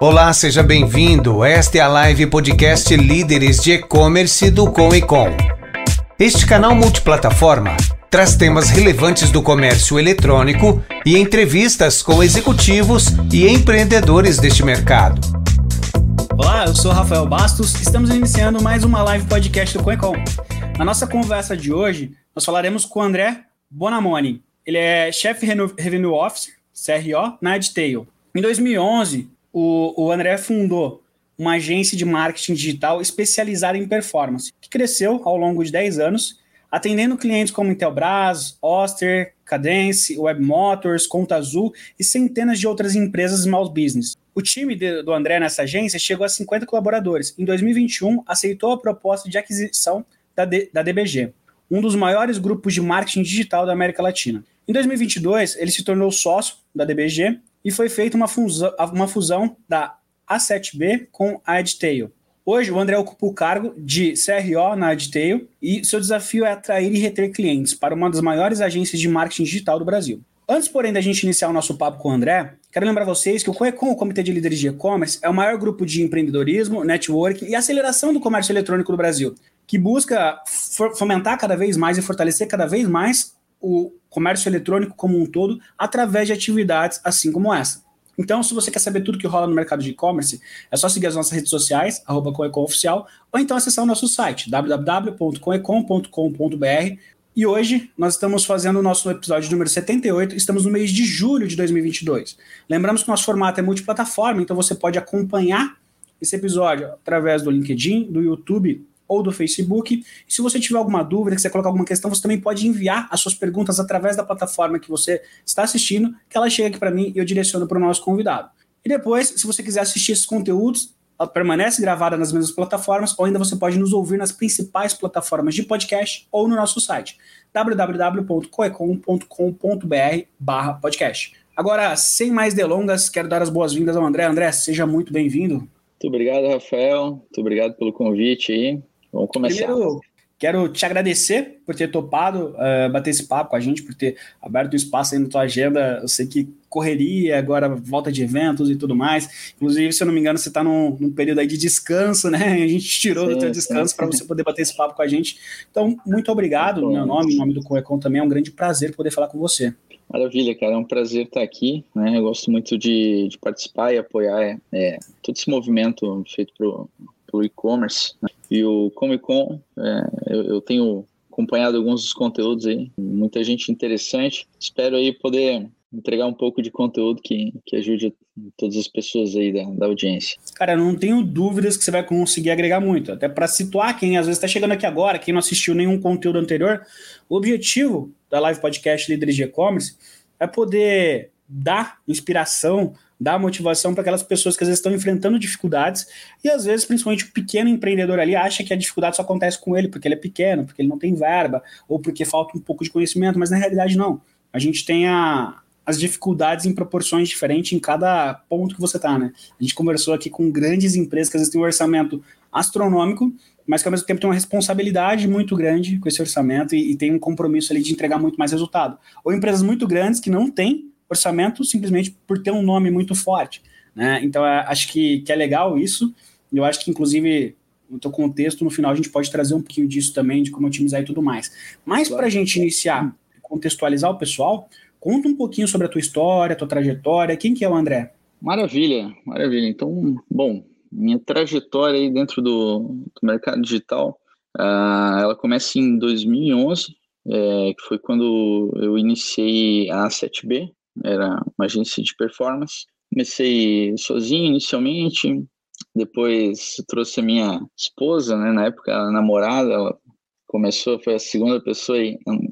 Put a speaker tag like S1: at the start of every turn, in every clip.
S1: Olá, seja bem-vindo. Esta é a live podcast Líderes de E-Commerce do Com e Com. Este canal multiplataforma traz temas relevantes do comércio eletrônico e entrevistas com executivos e empreendedores deste mercado.
S2: Olá, eu sou Rafael Bastos. Estamos iniciando mais uma live podcast do Coecom. Na nossa conversa de hoje, nós falaremos com o André Bonamoni. Ele é chefe Revenue Officer, CRO, na Adtail. Em 2011, o, o André fundou uma agência de marketing digital especializada em performance, que cresceu ao longo de 10 anos, atendendo clientes como Intelbras, Oster, Cadence, Web Motors, Conta Azul e centenas de outras empresas small business. O time de, do André nessa agência chegou a 50 colaboradores. Em 2021, aceitou a proposta de aquisição da, D, da DBG, um dos maiores grupos de marketing digital da América Latina. Em 2022, ele se tornou sócio da DBG e foi feita uma fusão, uma fusão da A7B com a Edtail. Hoje, o André ocupa o cargo de CRO na Edtail e seu desafio é atrair e reter clientes para uma das maiores agências de marketing digital do Brasil. Antes, porém, da gente iniciar o nosso papo com o André, quero lembrar vocês que o COECOM, o Comitê de Líderes de E-Commerce, é o maior grupo de empreendedorismo, networking e aceleração do comércio eletrônico do Brasil, que busca fomentar cada vez mais e fortalecer cada vez mais o comércio eletrônico como um todo através de atividades assim como essa. Então, se você quer saber tudo que rola no mercado de e-commerce, é só seguir as nossas redes sociais, arroba Oficial, ou então acessar o nosso site, www.coecom.com.br. E hoje nós estamos fazendo o nosso episódio número 78, estamos no mês de julho de 2022. Lembramos que o nosso formato é multiplataforma, então você pode acompanhar esse episódio através do LinkedIn, do YouTube ou do Facebook. E se você tiver alguma dúvida, quiser colocar alguma questão, você também pode enviar as suas perguntas através da plataforma que você está assistindo, que ela chega aqui para mim e eu direciono para o nosso convidado. E depois, se você quiser assistir esses conteúdos, ela permanece gravada nas mesmas plataformas, ou ainda você pode nos ouvir nas principais plataformas de podcast ou no nosso site www.coecom.com.br podcast. Agora, sem mais delongas, quero dar as boas-vindas ao André. André, seja muito bem-vindo.
S3: Muito obrigado, Rafael. Muito obrigado pelo convite aí. Vamos começar.
S2: Primeiro, quero te agradecer por ter topado uh, bater esse papo com a gente, por ter aberto o espaço aí na tua agenda. Eu sei que correria, agora volta de eventos e tudo mais. Inclusive, se eu não me engano, você está num, num, período aí de descanso, né? A gente tirou sim, do teu descanso para você poder bater esse papo com a gente. Então, muito obrigado. Muito meu nome, em nome do Coecon também, é um grande prazer poder falar com você.
S3: Maravilha, cara, é um prazer estar aqui, né? Eu gosto muito de, de participar e apoiar é, todo esse movimento feito pro, pelo e-commerce. Né? E o Comic Con, é, eu, eu, tenho acompanhado alguns dos conteúdos aí, muita gente interessante. Espero aí poder entregar um pouco de conteúdo que, que ajude todas as pessoas aí da, da audiência.
S2: Cara, não tenho dúvidas que você vai conseguir agregar muito. Até para situar quem às vezes está chegando aqui agora, quem não assistiu nenhum conteúdo anterior, o objetivo da live podcast Líderes de E-Commerce é poder dar inspiração, dar motivação para aquelas pessoas que às vezes estão enfrentando dificuldades e às vezes, principalmente o pequeno empreendedor ali, acha que a dificuldade só acontece com ele porque ele é pequeno, porque ele não tem verba ou porque falta um pouco de conhecimento, mas na realidade não. A gente tem a, as dificuldades em proporções diferentes em cada ponto que você está, né? A gente conversou aqui com grandes empresas que às vezes têm um orçamento astronômico, mas que ao mesmo tempo tem uma responsabilidade muito grande com esse orçamento e, e tem um compromisso ali de entregar muito mais resultado. Ou empresas muito grandes que não têm orçamento simplesmente por ter um nome muito forte. Né? Então, é, acho que, que é legal isso. Eu acho que, inclusive, no teu contexto, no final, a gente pode trazer um pouquinho disso também, de como otimizar e tudo mais. Mas, claro. para a gente iniciar, contextualizar o pessoal, conta um pouquinho sobre a tua história, a tua trajetória. Quem que é o André?
S3: Maravilha, maravilha. Então, bom, minha trajetória aí dentro do, do mercado digital, uh, ela começa em 2011, é, que foi quando eu iniciei a A7B, era uma agência de performance. Comecei sozinho inicialmente, depois trouxe a minha esposa, né, na época namorada, ela começou, foi a segunda pessoa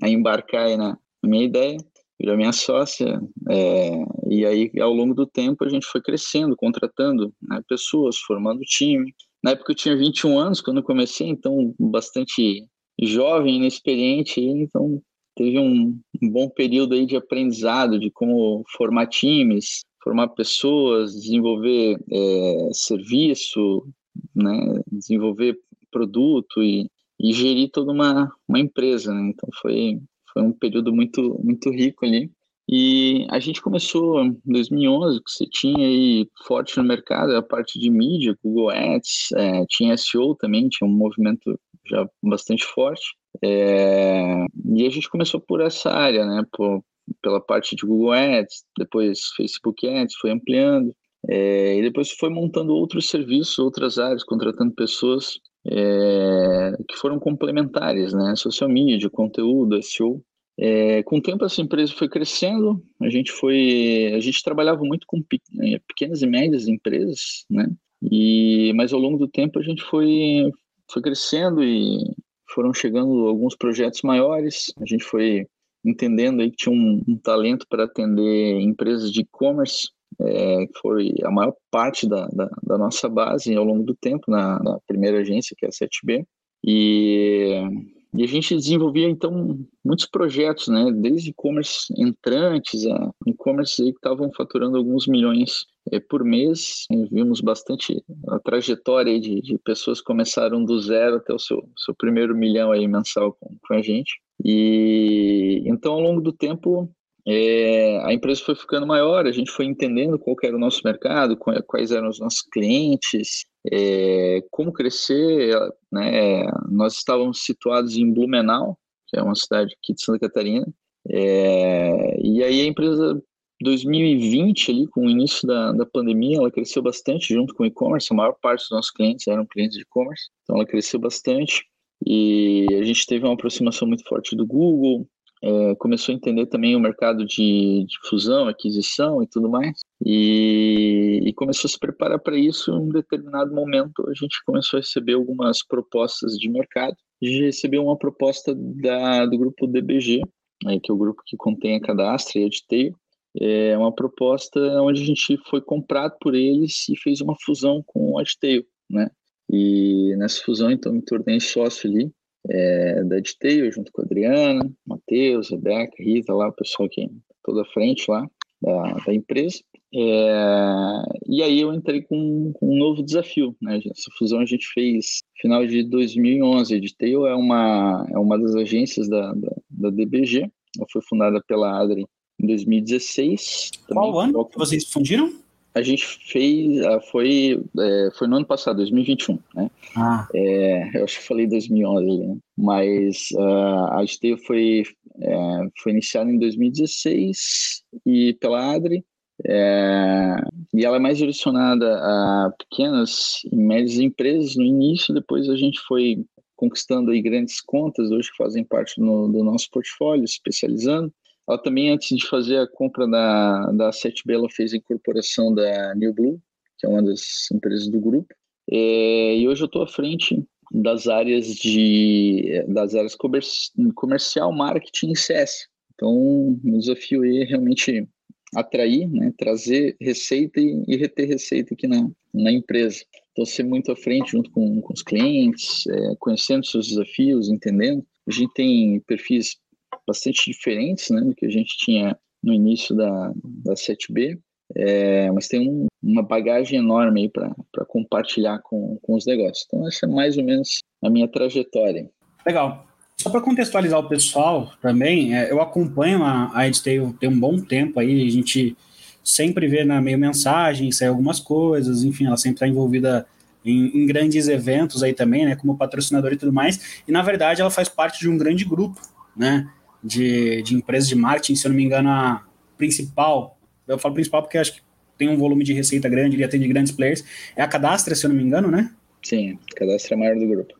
S3: a embarcar na minha ideia, virou minha sócia, é, e aí ao longo do tempo a gente foi crescendo, contratando né, pessoas, formando time. Na época eu tinha 21 anos quando comecei, então bastante jovem, inexperiente, então teve um, bom período aí de aprendizado de como formar times, formar pessoas, desenvolver é, serviço, né, desenvolver produto e, e gerir toda uma, uma empresa. Né? Então foi, foi um período muito, muito rico ali. E a gente começou em 2011, que você tinha aí forte no mercado a parte de mídia, Google Ads, é, tinha SEO também, tinha um movimento já bastante forte. É, e a gente começou por essa área, né? Por, pela parte de Google Ads, depois Facebook Ads, foi ampliando. É, e depois foi montando outros serviços, outras áreas, contratando pessoas é, que foram complementares, né? Social media, conteúdo, SEO. É, com o tempo essa empresa foi crescendo, a gente foi, a gente trabalhava muito com é, pequenas e médias empresas, né? E mas ao longo do tempo a gente foi foi crescendo e foram chegando alguns projetos maiores. A gente foi entendendo aí que tinha um, um talento para atender empresas de e-commerce, é, foi a maior parte da, da, da, nossa base ao longo do tempo na, na primeira agência, que é a 7B. E e a gente desenvolvia, então, muitos projetos, né? Desde e-commerce entrantes a e-commerce que estavam faturando alguns milhões é, por mês. Vimos bastante a trajetória de, de, pessoas que começaram do zero até o seu, seu primeiro milhão aí mensal com, com a gente. E então, ao longo do tempo, é, a empresa foi ficando maior, a gente foi entendendo qual era o nosso mercado, quais eram os nossos clientes, é, como crescer. Né? Nós estávamos situados em Blumenau, que é uma cidade aqui de Santa Catarina, é, e aí a empresa 2020, ali, com o início da, da pandemia, ela cresceu bastante junto com o e-commerce. A maior parte dos nossos clientes eram clientes de e-commerce, então ela cresceu bastante. E a gente teve uma aproximação muito forte do Google, é, começou a entender também o mercado de, de fusão, aquisição e tudo mais, e, e começou a se preparar para isso. Em um determinado momento, a gente começou a receber algumas propostas de mercado. A gente recebeu uma proposta da, do grupo DBG, né, que é o grupo que contém a Cadastra e a Detail. É uma proposta onde a gente foi comprado por eles e fez uma fusão com a Detail, né? E nessa fusão, então, me tornei sócio ali é, da Detail, junto com a Adriana, Matheus, Rebeca, Rita, lá, o pessoal que toda a frente lá da, da empresa. É, e aí eu entrei com, com, um novo desafio, né? Essa fusão a gente fez no final de 2011. A Detail é uma, é uma das agências da, da, da DBG, ela foi fundada pela Adri em 2016.
S2: Qual ano que vocês fundiram?
S3: A gente fez, ah, foi, é, foi no ano passado, 2021, né? Ah. É, eu acho que falei 2011, né? mas uh, a Esteio foi, é, foi iniciada em 2016 e pela Adri, e ela é mais direcionada a pequenas e médias empresas no início, depois a gente foi conquistando aí grandes contas, hoje que fazem parte do, do nosso portfólio, especializando. Ela também, antes de fazer a compra da, da 7B, ela fez a incorporação da New Blue, que é uma das empresas do grupo. É, e hoje eu estou à frente das áreas de das áreas comercial, marketing e CS. Então, o desafio é realmente atrair, né, trazer receita e, e, reter receita aqui na, na empresa. Então, ser muito à frente junto com, com os clientes, é, conhecendo seus desafios, entendendo. A gente tem perfis bastante diferentes né, do que a gente tinha no início da, da 7B, é, mas tem um, uma bagagem enorme aí para compartilhar com, com os negócios. Então, essa é mais ou menos a minha trajetória.
S2: Legal. Só para contextualizar o pessoal também, é, eu acompanho a, a Edtail tem um bom tempo aí, a gente sempre vê na meio mensagem, sai algumas coisas, enfim, ela sempre está envolvida em, em, grandes eventos aí também, né, como patrocinador e tudo mais, e na verdade ela faz parte de um grande grupo, né, de, de empresas de marketing, se eu não me engano, a principal, eu falo principal porque acho que tem um volume de receita grande, ele atende grandes players, é a Cadastra, se eu não me engano, né?
S3: Sim, a Cadastra é a maior do grupo.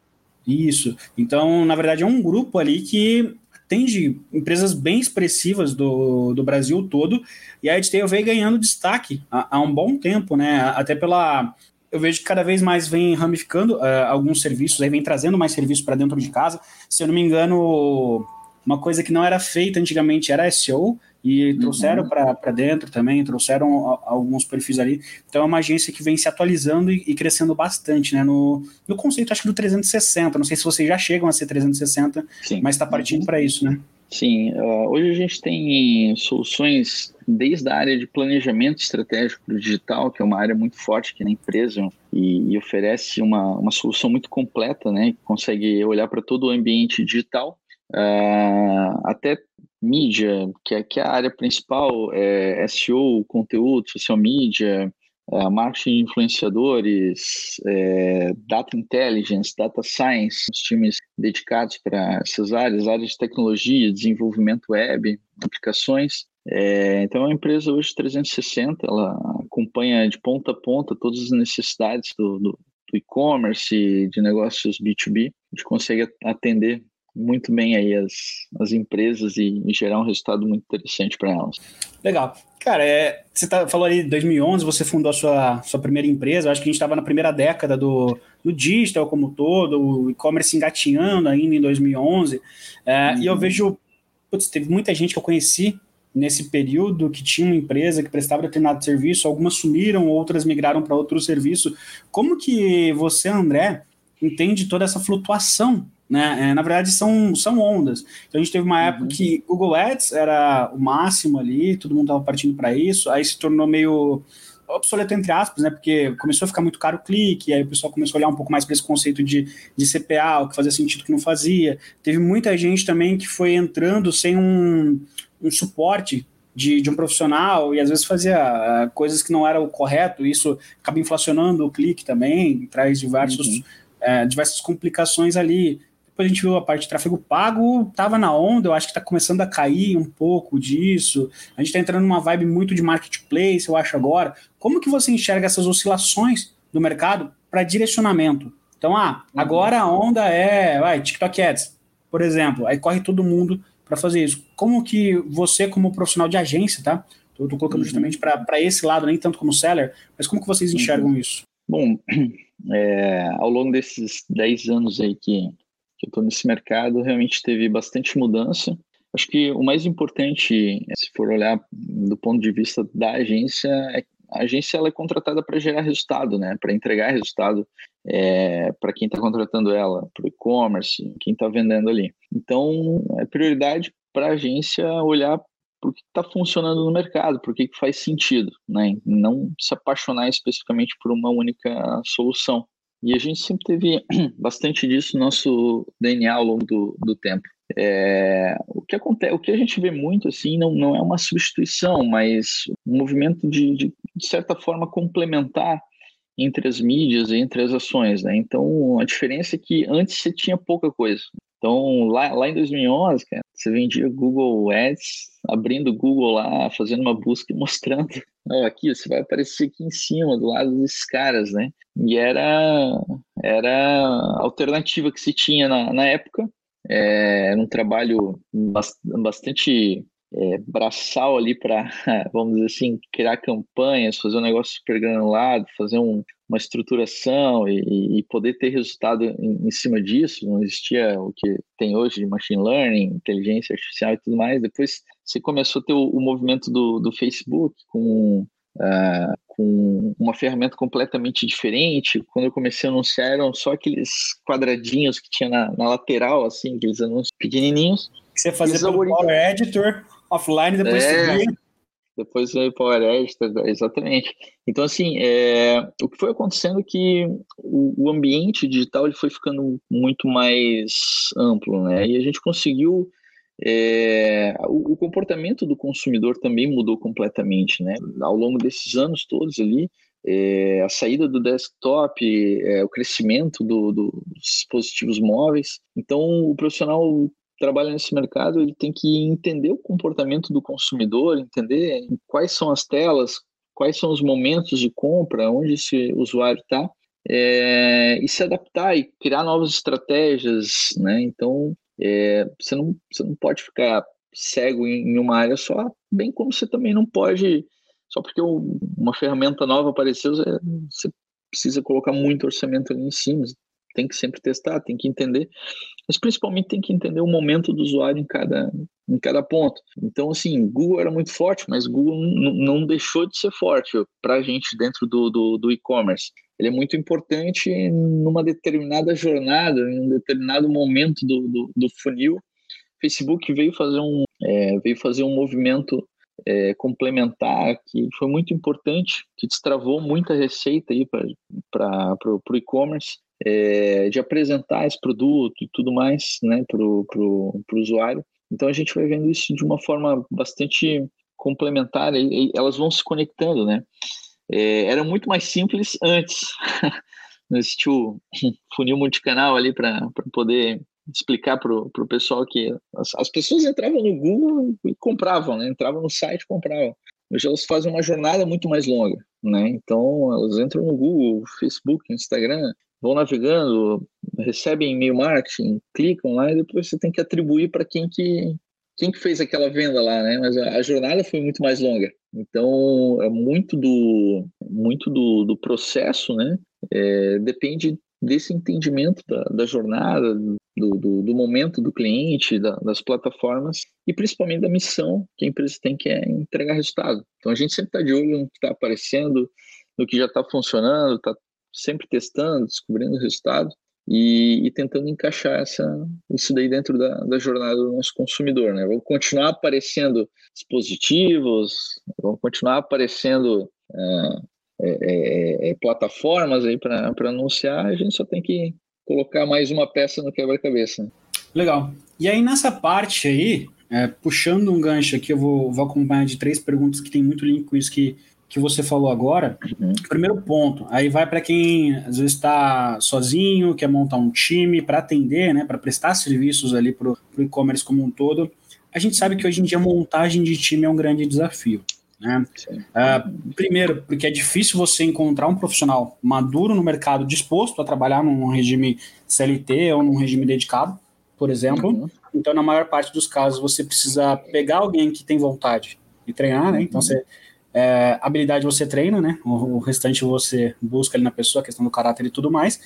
S2: Isso. Então, na verdade, é um grupo ali que atende empresas bem expressivas do, do Brasil todo, e a EdTail veio ganhando destaque há, há, um bom tempo, né? Até pela. Eu vejo que cada vez mais vem ramificando uh, alguns serviços, aí vem trazendo mais serviços para dentro de casa. Se eu não me engano, uma coisa que não era feita antigamente era SEO, e trouxeram uhum. para dentro também, trouxeram alguns perfis ali. Então é uma agência que vem se atualizando e, e crescendo bastante, né? No, no conceito, acho que do 360. Não sei se vocês já chegam a ser 360, Sim. mas está partindo uhum. para isso, né?
S3: Sim, uh, hoje a gente tem soluções desde a área de planejamento estratégico do digital, que é uma área muito forte aqui na empresa e, e oferece uma, uma solução muito completa, né? Que consegue olhar para todo o ambiente digital uh, até mídia, que é, que é a área principal, é SEO, conteúdo, social media, uh, marketing de influenciadores, é, data intelligence, data science, os times dedicados para essas áreas, áreas de tecnologia, desenvolvimento web, aplicações. É, então, é uma empresa hoje 360, ela acompanha de ponta a ponta todas as necessidades do, do, do e-commerce, de negócios B2B. A gente consegue atender muito bem aí as, as empresas e, e gerar um resultado muito interessante para elas.
S2: Legal. Cara, é, você tá, falou ali 2011, você fundou a sua, sua primeira empresa. Eu acho que a gente estava na primeira década do, do digital como todo, o e-commerce engatinhando ainda em 2011. É, uhum. E eu uhum. vejo, putz, teve muita gente que eu conheci nesse período que tinha uma empresa que prestava determinado serviço, algumas sumiram, outras migraram para outro serviço. Como que você, André, entende toda essa flutuação né? É, na verdade, são, são ondas. Então, a gente teve uma época uhum. que Google Ads era o máximo ali, todo mundo estava partindo para isso, aí se tornou meio obsoleto entre aspas, né? Porque começou a ficar muito caro o clique, aí o pessoal começou a olhar um pouco mais para esse conceito de, de CPA, o que fazia sentido, o que não fazia. Teve muita gente também que foi entrando sem um, um suporte de, de, um profissional e às vezes fazia uh, coisas que não eram o correto, isso acaba inflacionando o clique também, traz diversos, uhum. uh, diversas complicações ali. Depois a gente viu a parte de tráfego pago, estava na onda, eu acho que está começando a cair um pouco disso. A gente está entrando numa vibe muito de marketplace, eu acho agora. Como que você enxerga essas oscilações do mercado para direcionamento? Então, ah, uhum. agora a onda é, vai, TikTok Ads, por exemplo, aí corre todo mundo para fazer isso. Como que você, como profissional de agência, tá? Estou colocando uhum. justamente para esse lado, nem tanto como seller, mas como que vocês uhum. enxergam isso?
S3: Bom, é, ao longo desses 10 anos aí que, que eu estou nesse mercado, realmente teve bastante mudança. Acho que o mais importante, se for olhar do ponto de vista da agência, é a agência ela é contratada para gerar resultado, né? Para entregar resultado é, para quem está contratando ela, para o e-commerce, quem está vendendo ali. Então, é prioridade para a agência olhar o que está funcionando no mercado, por que faz sentido, né? Não se apaixonar especificamente por uma única solução. E a gente sempre teve bastante disso no nosso DNA ao longo do, do tempo. É, o que acontece, o que a gente vê muito assim não, não é uma substituição, mas um movimento de, de, de certa forma complementar entre as mídias e entre as ações, né? Então a diferença é que antes você tinha pouca coisa. Então lá, lá em 2011, cara, você vendia Google Ads, abrindo o Google lá, fazendo uma busca e mostrando, oh, aqui você vai aparecer aqui em cima do lado desses caras, né? E era era a alternativa que se tinha na, na época é, era um trabalho bastante é, braçal ali para, vamos dizer assim, criar campanhas, fazer um negócio super granulado, fazer um, uma estruturação e, e, poder ter resultado em, em, cima disso. Não existia o que tem hoje de machine learning, inteligência artificial e tudo mais. Depois você começou a ter o, o movimento do, do Facebook com Uh, com uma ferramenta completamente diferente. Quando eu comecei a anunciar, eram só aqueles quadradinhos que tinha na, na lateral, assim, aqueles anúncios pequenininhos.
S2: Que você fazia pelo Power Editor, offline, depois é, você
S3: Depois veio o Power Editor, exatamente. Então, assim, é, o que foi acontecendo é que o, o ambiente digital ele foi ficando muito mais amplo, né? E a gente conseguiu é, o, o, comportamento do consumidor também mudou completamente, né? Ao longo desses anos todos ali, é, a saída do desktop, é, o crescimento do, do, dos dispositivos móveis. Então, o profissional trabalha nesse mercado, ele tem que entender o comportamento do consumidor, entender quais são as telas, quais são os momentos de compra, onde esse usuário está, é, e se adaptar e criar novas estratégias, né? Então, é, você, não, você não pode ficar cego em, em, uma área só, bem como você também não pode, só porque uma ferramenta nova apareceu, você precisa colocar muito orçamento ali em cima, tem que sempre testar, tem que entender, mas principalmente tem que entender o momento do usuário em cada, em cada ponto. Então, assim, Google era muito forte, mas Google não deixou de ser forte para a gente dentro do, do, do e-commerce ele é muito importante numa determinada jornada, em um determinado momento do, do, do funil. Facebook veio fazer um, é, veio fazer um movimento é, complementar que foi muito importante, que destravou muita receita aí para o e-commerce, é, de apresentar esse produto e tudo mais né, para o usuário. Então a gente vai vendo isso de uma forma bastante complementar, e, e elas vão se conectando, né? É, era muito mais simples antes. Não existia o funil multicanal ali para poder explicar para o pessoal que as, as, pessoas entravam no Google e compravam, né? entravam no site e compravam. Hoje elas fazem uma jornada muito mais longa, né? Então elas entram no Google, Facebook, Instagram, vão navegando, recebem e-mail marketing, clicam lá e depois você tem que atribuir para quem que quem que fez aquela venda lá, né? Mas a, jornada foi muito mais longa. Então é muito do muito do, do processo, né? É, depende desse entendimento da, da jornada, do, do, do, momento do cliente, da, das plataformas e principalmente da missão que a empresa tem, que é entregar resultado. Então a gente sempre está de olho no que está aparecendo, no que já está funcionando, está sempre testando, descobrindo o resultado e, e, tentando encaixar essa, isso daí dentro da, da jornada do nosso consumidor. Né? Vão continuar aparecendo dispositivos, vão continuar aparecendo é, é, é, é plataformas aí para anunciar, a gente só tem que colocar mais uma peça no quebra-cabeça.
S2: Legal. E aí nessa parte aí, é, puxando um gancho aqui, eu vou, vou acompanhar de três perguntas que tem muito link com isso que, que você falou agora. Uhum. Primeiro ponto, aí vai para quem às vezes está sozinho, quer montar um time para atender, né, para prestar serviços ali para o e-commerce como um todo. A gente sabe que hoje em dia a montagem de time é um grande desafio. Né? Uh, primeiro, porque é difícil você encontrar um profissional maduro no mercado disposto a trabalhar num regime CLT ou num regime dedicado, por exemplo. Uhum. Então, na maior parte dos casos, você precisa pegar alguém que tem vontade e treinar, né? Então, uhum. você, é, habilidade você treina, né? O, o, restante você busca ali na pessoa, a questão do caráter e tudo mais.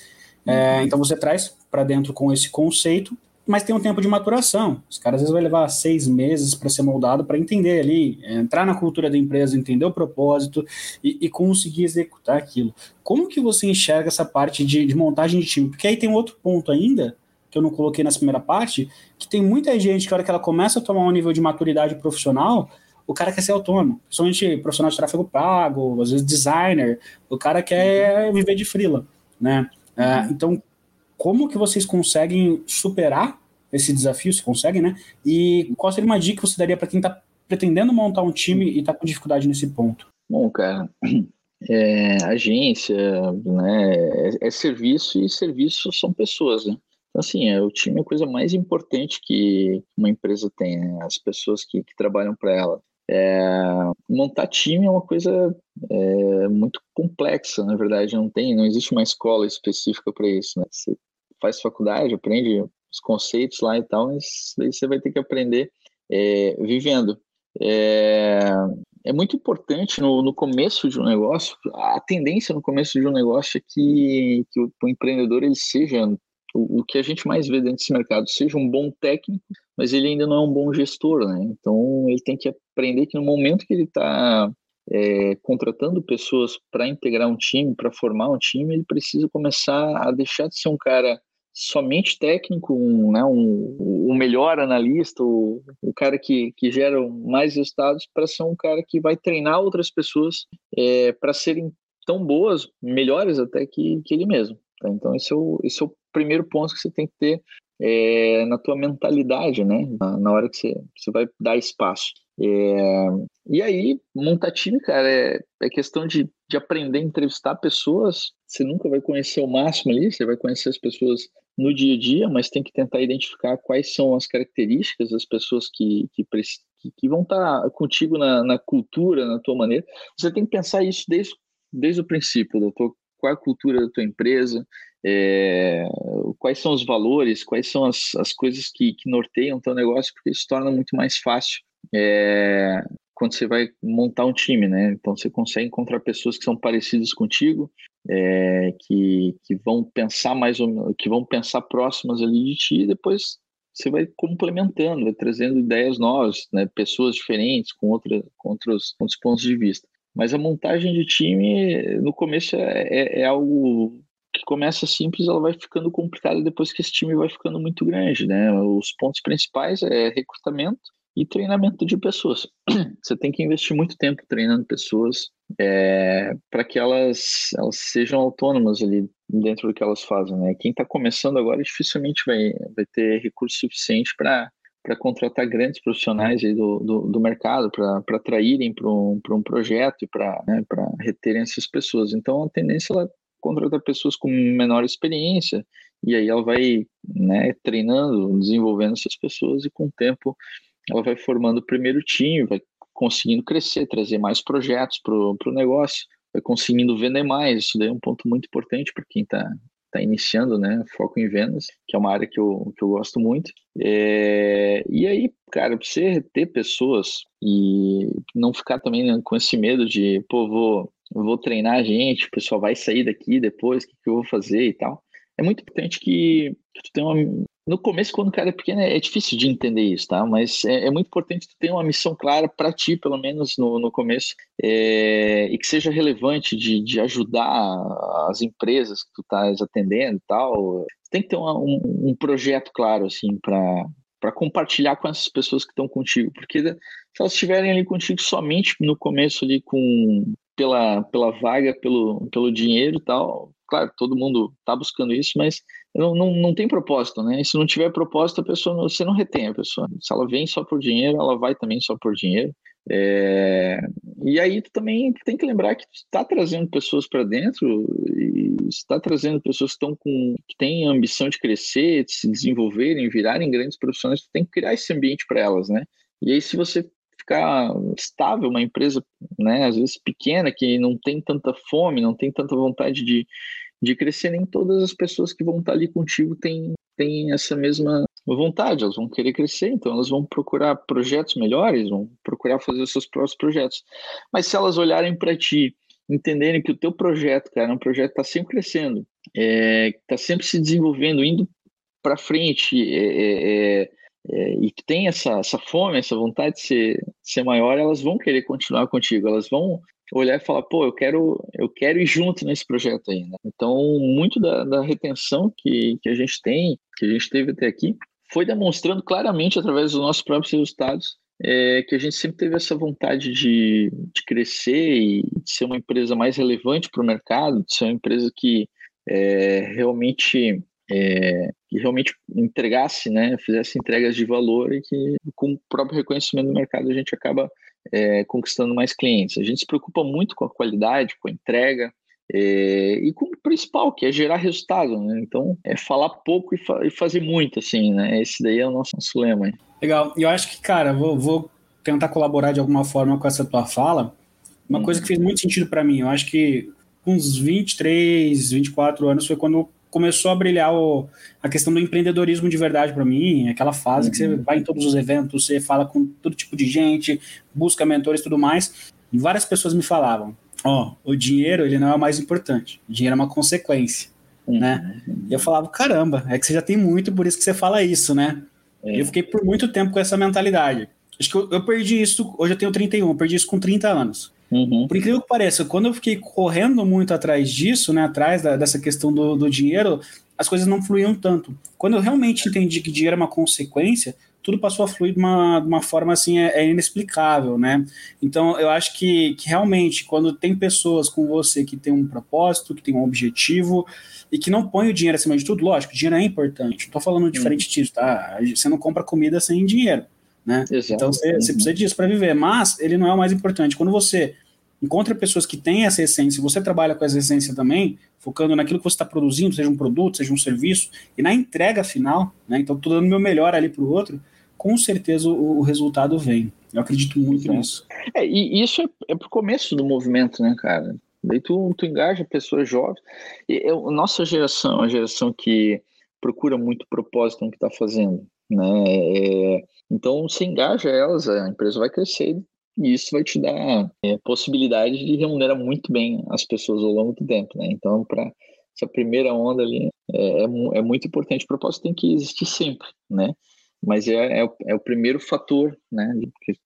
S2: É, uhum. então, você traz para dentro com esse conceito mas tem um tempo de maturação. Os caras às vezes vai levar seis meses para ser moldado, para entender ali, entrar na cultura da empresa, entender o propósito e, e, conseguir executar aquilo. Como que você enxerga essa parte de, de, montagem de time? Porque aí tem um outro ponto ainda, que eu não coloquei nessa primeira parte, que tem muita gente que a hora que ela começa a tomar um nível de maturidade profissional, o cara quer ser autônomo, principalmente profissional de tráfego pago, às vezes designer, o cara quer viver de freela, né? É, então, como que vocês conseguem superar esse desafio, se conseguem, né? E qual seria uma dica que você daria para quem está pretendendo montar um time e está com dificuldade nesse ponto?
S3: Bom, cara, é, agência, né, é, é, serviço e serviço são pessoas, né? Então, assim, é, o time é a coisa mais importante que uma empresa tem, né? As pessoas que, que trabalham para ela. É, montar time é uma coisa é, muito complexa, na verdade, não tem, não existe uma escola específica para isso, né? Você faz faculdade, aprende os conceitos lá e tal, mas daí você vai ter que aprender é, vivendo. É, é muito importante no, no começo de um negócio, a tendência no começo de um negócio é que, que o, o empreendedor ele seja o, o, que a gente mais vê dentro desse mercado, seja um bom técnico, mas ele ainda não é um bom gestor, né? Então ele tem que aprender que no momento que ele está é, contratando pessoas para integrar um time, para formar um time, ele precisa começar a deixar de ser um cara somente técnico, um, né, um, o melhor analista, o, o cara que, que gera mais resultados, para ser um cara que vai treinar outras pessoas é, para serem tão boas, melhores até que, que ele mesmo. Tá? Então, esse é, o, esse é o primeiro ponto que você tem que ter é, na tua mentalidade, né? Na, na, hora que você, você vai dar espaço. É, e aí, montar time, cara, é, é questão de, de aprender a entrevistar pessoas. Você nunca vai conhecer o máximo ali, você vai conhecer as pessoas no dia a dia, mas tem que tentar identificar quais são as características das pessoas que, que, que vão estar tá contigo na, na, cultura, na tua maneira. Você tem que pensar isso desde, desde o princípio, tua, qual é a cultura da tua empresa, é, quais são os valores, quais são as, as coisas que, que norteiam o teu negócio, porque isso torna muito mais fácil é, quando você vai montar um time, né? Então você consegue encontrar pessoas que são parecidas contigo, é, que, que vão pensar mais ou que vão pensar próximas ali de ti, e depois você vai complementando, vai trazendo ideias novas, né? Pessoas diferentes com, outra, com outros, com outros pontos de vista. Mas a montagem de time no começo é, é, é algo que começa simples, ela vai ficando complicada depois que esse time vai ficando muito grande, né? Os pontos principais é recrutamento, e treinamento de pessoas. Você tem que investir muito tempo treinando pessoas é, para que elas, elas sejam autônomas ali dentro do que elas fazem. Né? Quem está começando agora dificilmente vai, vai ter recurso suficiente para contratar grandes profissionais aí do, do, do mercado, para atraírem para um, um projeto e para né, reterem essas pessoas. Então, a tendência é contratar pessoas com menor experiência, e aí ela vai né, treinando, desenvolvendo essas pessoas, e com o tempo ela vai formando o primeiro time, vai conseguindo crescer, trazer mais projetos para o negócio, vai conseguindo vender mais. Isso daí é um ponto muito importante para quem está tá iniciando, né? Foco em vendas, que é uma área que eu, que eu gosto muito. É, e aí, cara, você ter pessoas e não ficar também né, com esse medo de, pô, vou, vou treinar a gente, o pessoal vai sair daqui depois, o que, que eu vou fazer e tal. É muito importante que, que tu tenha uma, no começo, quando o cara é pequeno, é difícil de entender isso, tá? Mas é, é muito importante ter uma missão clara para ti, pelo menos no, no começo, é, e que seja relevante de, de ajudar as empresas que tu estás atendendo e tal. Tem que ter uma, um, um projeto claro, assim, para para compartilhar com essas pessoas que estão contigo, porque se elas estiverem ali contigo somente no começo ali com pela, pela vaga, pelo, pelo dinheiro e tal, claro, todo mundo está buscando isso, mas não, não, não tem propósito, né? E se não tiver propósito, a pessoa você não retém a pessoa. Se ela vem só por dinheiro, ela vai também só por dinheiro. É... E aí tu também tem que lembrar que está trazendo pessoas para dentro e está trazendo pessoas que estão com que têm ambição de crescer, de se desenvolverem, virarem grandes profissionais, tu tem que criar esse ambiente para elas, né? E aí se você ficar estável, uma empresa, né, às vezes pequena, que não tem tanta fome, não tem tanta vontade de, de crescer, nem todas as pessoas que vão estar ali contigo têm, têm essa mesma vontade, elas vão querer crescer, então elas vão procurar projetos melhores, vão procurar fazer os seus próprios projetos. Mas se elas olharem para ti, entenderem que o teu projeto, cara, é um projeto que está sempre crescendo, está é, sempre se desenvolvendo, indo para frente, é, é, é é, e que tem essa, essa fome, essa vontade de ser, de ser maior, elas vão querer continuar contigo, elas vão olhar e falar, pô, eu quero, eu quero ir junto nesse projeto aí. Né? Então, muito da, da retenção que, que a gente tem, que a gente teve até aqui, foi demonstrando claramente através dos nossos próprios resultados é, que a gente sempre teve essa vontade de, de crescer e de ser uma empresa mais relevante para o mercado, de ser uma empresa que é, realmente é, que realmente entregasse, né, fizesse entregas de valor e que com o próprio reconhecimento do mercado a gente acaba é, conquistando mais clientes. A gente se preocupa muito com a qualidade, com a entrega é, e com o principal, que é gerar resultado. Né? Então, é falar pouco e, fa e, fazer muito, assim, né? Esse daí é o nosso, nosso lema. Hein?
S2: Legal. E eu acho que, cara, vou, vou tentar colaborar de alguma forma com essa tua fala. Uma hum. coisa que fez muito sentido para mim, eu acho que uns 23, 24 anos foi quando começou a brilhar o, a questão do empreendedorismo de verdade para mim, aquela fase uhum. que você uhum. vai em todos os eventos, você fala com todo tipo de gente, busca mentores e tudo mais. E várias pessoas me falavam: ó, oh, o dinheiro ele não é o mais importante, o dinheiro é uma consequência, uhum. né? E eu falava: caramba, é que você já tem muito, por isso que você fala isso, né? É. Eu fiquei por muito tempo com essa mentalidade. Acho que eu, eu perdi isso, hoje eu tenho 31, eu perdi isso com 30 anos. Uhum. Por incrível que pareça, quando eu fiquei correndo muito atrás disso, né, atrás da, dessa questão do, do dinheiro, as coisas não fluíam tanto. Quando eu realmente entendi que dinheiro é uma consequência, tudo passou a fluir de uma, de uma forma assim, é, é inexplicável, né? Então, eu acho que, que, realmente, quando tem pessoas com você que tem um propósito, que tem um objetivo e que não põe o dinheiro acima de tudo, lógico, dinheiro é importante. Não tô falando diferente disso, tá? Você não compra comida sem dinheiro né? Exato. Então você, você precisa disso para viver, mas ele não é o mais importante. Quando você encontra pessoas que têm essa essência, você trabalha com essa essência também, focando naquilo que você está produzindo, seja um produto, seja um serviço, e na entrega final, né? Então estou dando meu melhor ali para o outro, com certeza o, o, resultado vem. Eu acredito muito Exato. nisso.
S3: É, e isso é, é pro começo do movimento, né, cara? Daí tu, tu engaja pessoas jovens. E eu, nossa geração é uma geração que procura muito propósito no que está fazendo, né? É, então, se engaja elas, a empresa vai crescer e isso vai te dar é, possibilidade de remunerar muito bem as pessoas ao longo do tempo, né? Então, para essa primeira onda ali, é, é, é, muito importante. O propósito tem que existir sempre, né? Mas é, é, o, é o primeiro fator, né?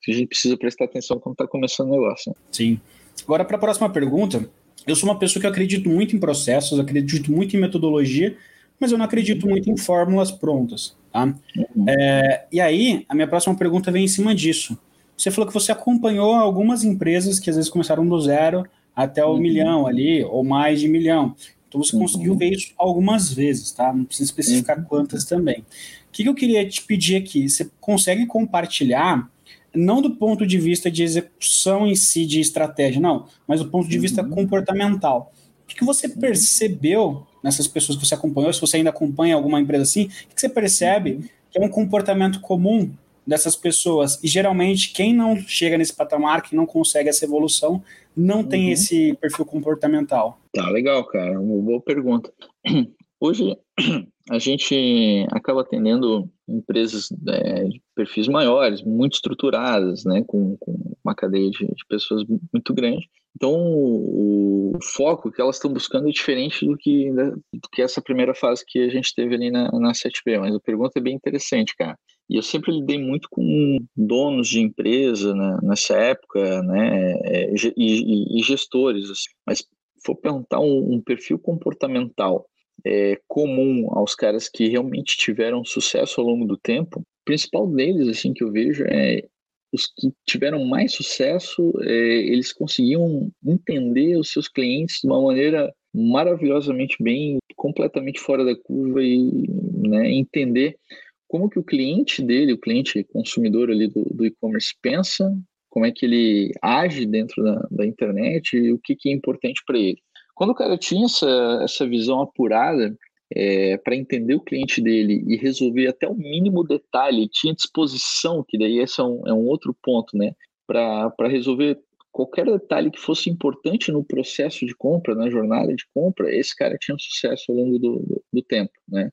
S3: Que a gente precisa prestar atenção quando está começando o negócio. Né?
S2: Sim. Agora, para a próxima pergunta, eu sou uma pessoa que acredito muito em processos, acredito muito em metodologia, mas eu não acredito muito em fórmulas prontas. Tá? Uhum. É, e aí, a minha próxima pergunta vem em cima disso. Você falou que você acompanhou algumas empresas que às vezes começaram do zero até o uhum. milhão ali, ou mais de milhão. Então você uhum. conseguiu ver isso algumas vezes, tá? Não precisa especificar uhum. quantas também. O que, que eu queria te pedir aqui? Você consegue compartilhar, não do ponto de vista de execução em si, de estratégia, não, mas do ponto de vista uhum. comportamental. O que, você percebeu nessas pessoas que você acompanhou, se você ainda acompanha alguma empresa assim, o que você percebe que é um comportamento comum dessas pessoas? E geralmente, quem não chega nesse patamar, que não consegue essa evolução, não uhum. tem esse perfil comportamental.
S3: Tá, legal, cara. Uma boa pergunta. Hoje, a gente acaba atendendo empresas é, de perfis maiores, muito estruturadas, né, com, com uma cadeia de, de, pessoas muito grande. Então, o, foco que elas estão buscando é diferente do que, né, do que essa primeira fase que a gente teve ali na, na 7B. Mas a pergunta é bem interessante, cara. E eu sempre lidei muito com donos de empresa né, nessa época, né, é, e, e, gestores. Assim. Mas for perguntar um, um perfil comportamental é, comum aos caras que realmente tiveram sucesso ao longo do tempo, o principal deles, assim, que eu vejo é os que tiveram mais sucesso, é, eles conseguiam entender os seus clientes de uma maneira maravilhosamente bem, completamente fora da curva e né, entender como que o cliente dele, o cliente consumidor ali do, do e-commerce pensa, como é que ele age dentro da, da internet e o que, que é importante para ele. Quando o cara tinha essa, essa visão apurada é, para entender o cliente dele e resolver até o mínimo detalhe, tinha disposição, que daí esse é um, é um outro ponto, né? Para resolver qualquer detalhe que fosse importante no processo de compra, na jornada de compra, esse cara tinha sucesso ao longo do, do, do tempo, né?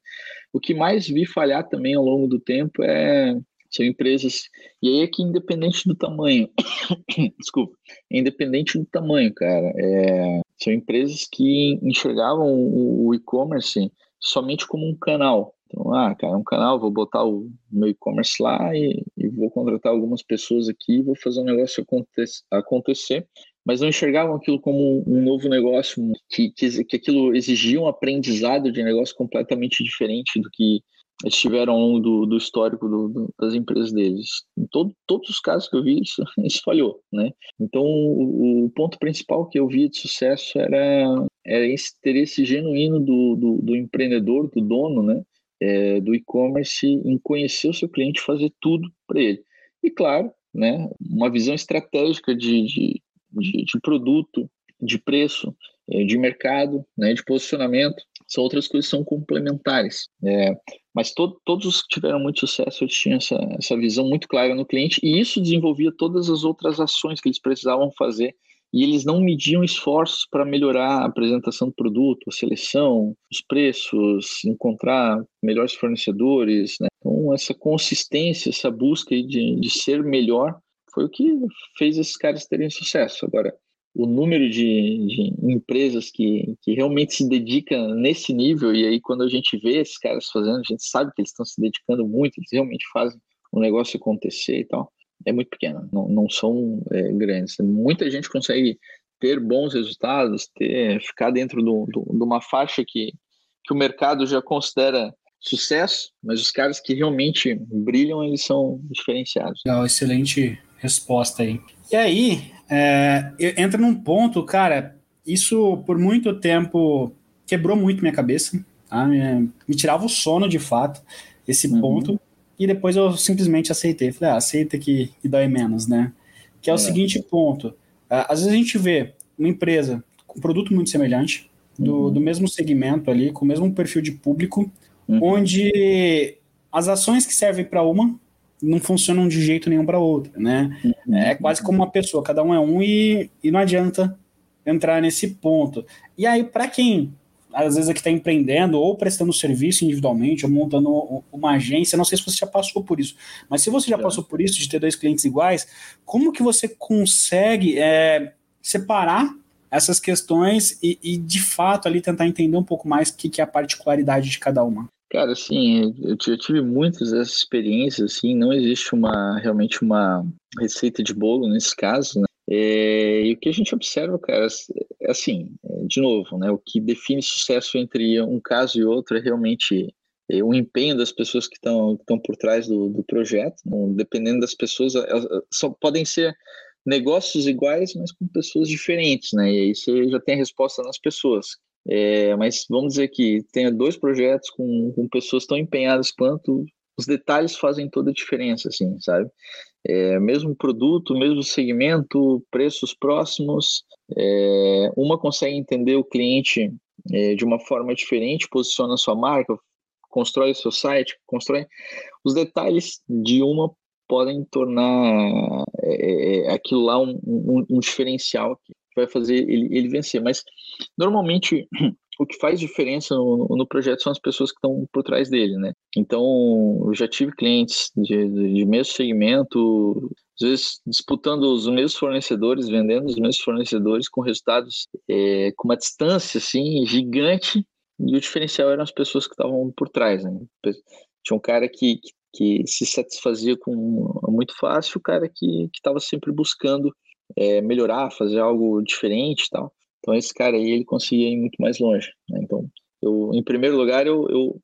S3: O que mais vi falhar também ao longo do tempo é são empresas, e aí é que independente do tamanho, desculpa, independente do tamanho, cara, é, são empresas que enxergavam o e-commerce somente como um canal. Então, ah, cara, é um canal, vou botar o meu e-commerce lá e, e, vou contratar algumas pessoas aqui, vou fazer um negócio acontecer, mas não enxergavam aquilo como um novo negócio, que, que, que aquilo exigia um aprendizado de negócio completamente diferente do que eles tiveram ao longo do, do histórico do, do, das empresas deles. Em todo, todos os casos que eu vi, isso, isso falhou, né? Então, o, o, ponto principal que eu via de sucesso era, era esse interesse genuíno do, do, do empreendedor, do dono, né? É, do e-commerce em conhecer o seu cliente, fazer tudo para ele. E, claro, né? Uma visão estratégica de, de, de, de produto, de preço, é, de mercado, né, de posicionamento, são outras coisas que são complementares. É, mas to, todos os que tiveram muito sucesso, tinham essa, essa visão muito clara no cliente e isso desenvolvia todas as outras ações que eles precisavam fazer e eles não mediam esforços para melhorar a apresentação do produto, a seleção, os preços, encontrar melhores fornecedores. Né? Então, essa consistência, essa busca de, de ser melhor foi o que fez esses caras terem sucesso. Agora, o número de, de, empresas que, que realmente se dedicam nesse nível, e aí quando a gente vê esses caras fazendo, a gente sabe que eles estão se dedicando muito, eles realmente fazem o negócio acontecer e tal, é muito pequeno, não, não são é, grandes. Muita gente consegue ter bons resultados, ter, ficar dentro de uma faixa que, que o mercado já considera sucesso, mas os caras que realmente brilham, eles são diferenciados.
S2: Legal, excelente resposta aí. E aí, é, entra num ponto, cara, isso por muito tempo quebrou muito minha cabeça, tá? me, me tirava o sono de fato, esse uhum. ponto, e depois eu simplesmente aceitei. Falei, ah, aceita que, que dói menos, né? Que é o é. seguinte ponto: às vezes a gente vê uma empresa com um produto muito semelhante, do, uhum. do mesmo segmento ali, com o mesmo perfil de público, uhum. onde as ações que servem para uma não funcionam de jeito nenhum para outra, né? Uhum. É quase como uma pessoa, cada um é um e, e não adianta entrar nesse ponto. E aí, para quem às vezes aqui está empreendendo ou prestando serviço individualmente ou montando uma agência, não sei se você já passou por isso, mas se você já passou por isso de ter dois clientes iguais, como que você consegue é, separar essas questões e, e, de fato ali tentar entender um pouco mais o que, que é a particularidade de cada uma?
S3: Cara, assim, eu, tive muitas dessas experiências, assim, não existe uma realmente uma receita de bolo nesse caso, né? É, e o que a gente observa, cara, é assim, de novo, né? O que define sucesso entre um caso e outro é realmente o empenho das pessoas que estão por trás do, do projeto. Não, dependendo das pessoas, só podem ser negócios iguais, mas com pessoas diferentes, né? E aí você já tem a resposta nas pessoas. É, mas vamos dizer que tenha dois projetos com, com pessoas tão empenhadas quanto os detalhes fazem toda a diferença, assim, sabe? É, mesmo produto, mesmo segmento, preços próximos, é, uma consegue entender o cliente é, de uma forma diferente, posiciona sua marca, constrói seu site, constrói. Os detalhes de uma podem tornar é, é aquilo lá um, um, um, diferencial que vai fazer ele, ele vencer. Mas, normalmente, o que faz diferença no, no projeto são as pessoas que estão por trás dele, né? Então, eu já tive clientes de, de, mesmo segmento, às vezes disputando os mesmos fornecedores, vendendo os mesmos fornecedores com resultados é, com uma distância assim gigante e o diferencial eram as pessoas que estavam por trás, né? Tinha um cara que, que que se satisfazia com muito fácil, o cara que estava sempre buscando é, melhorar, fazer algo diferente e tal. Então esse cara aí ele conseguia ir muito mais longe. Né? Então, eu, em primeiro lugar, eu, eu,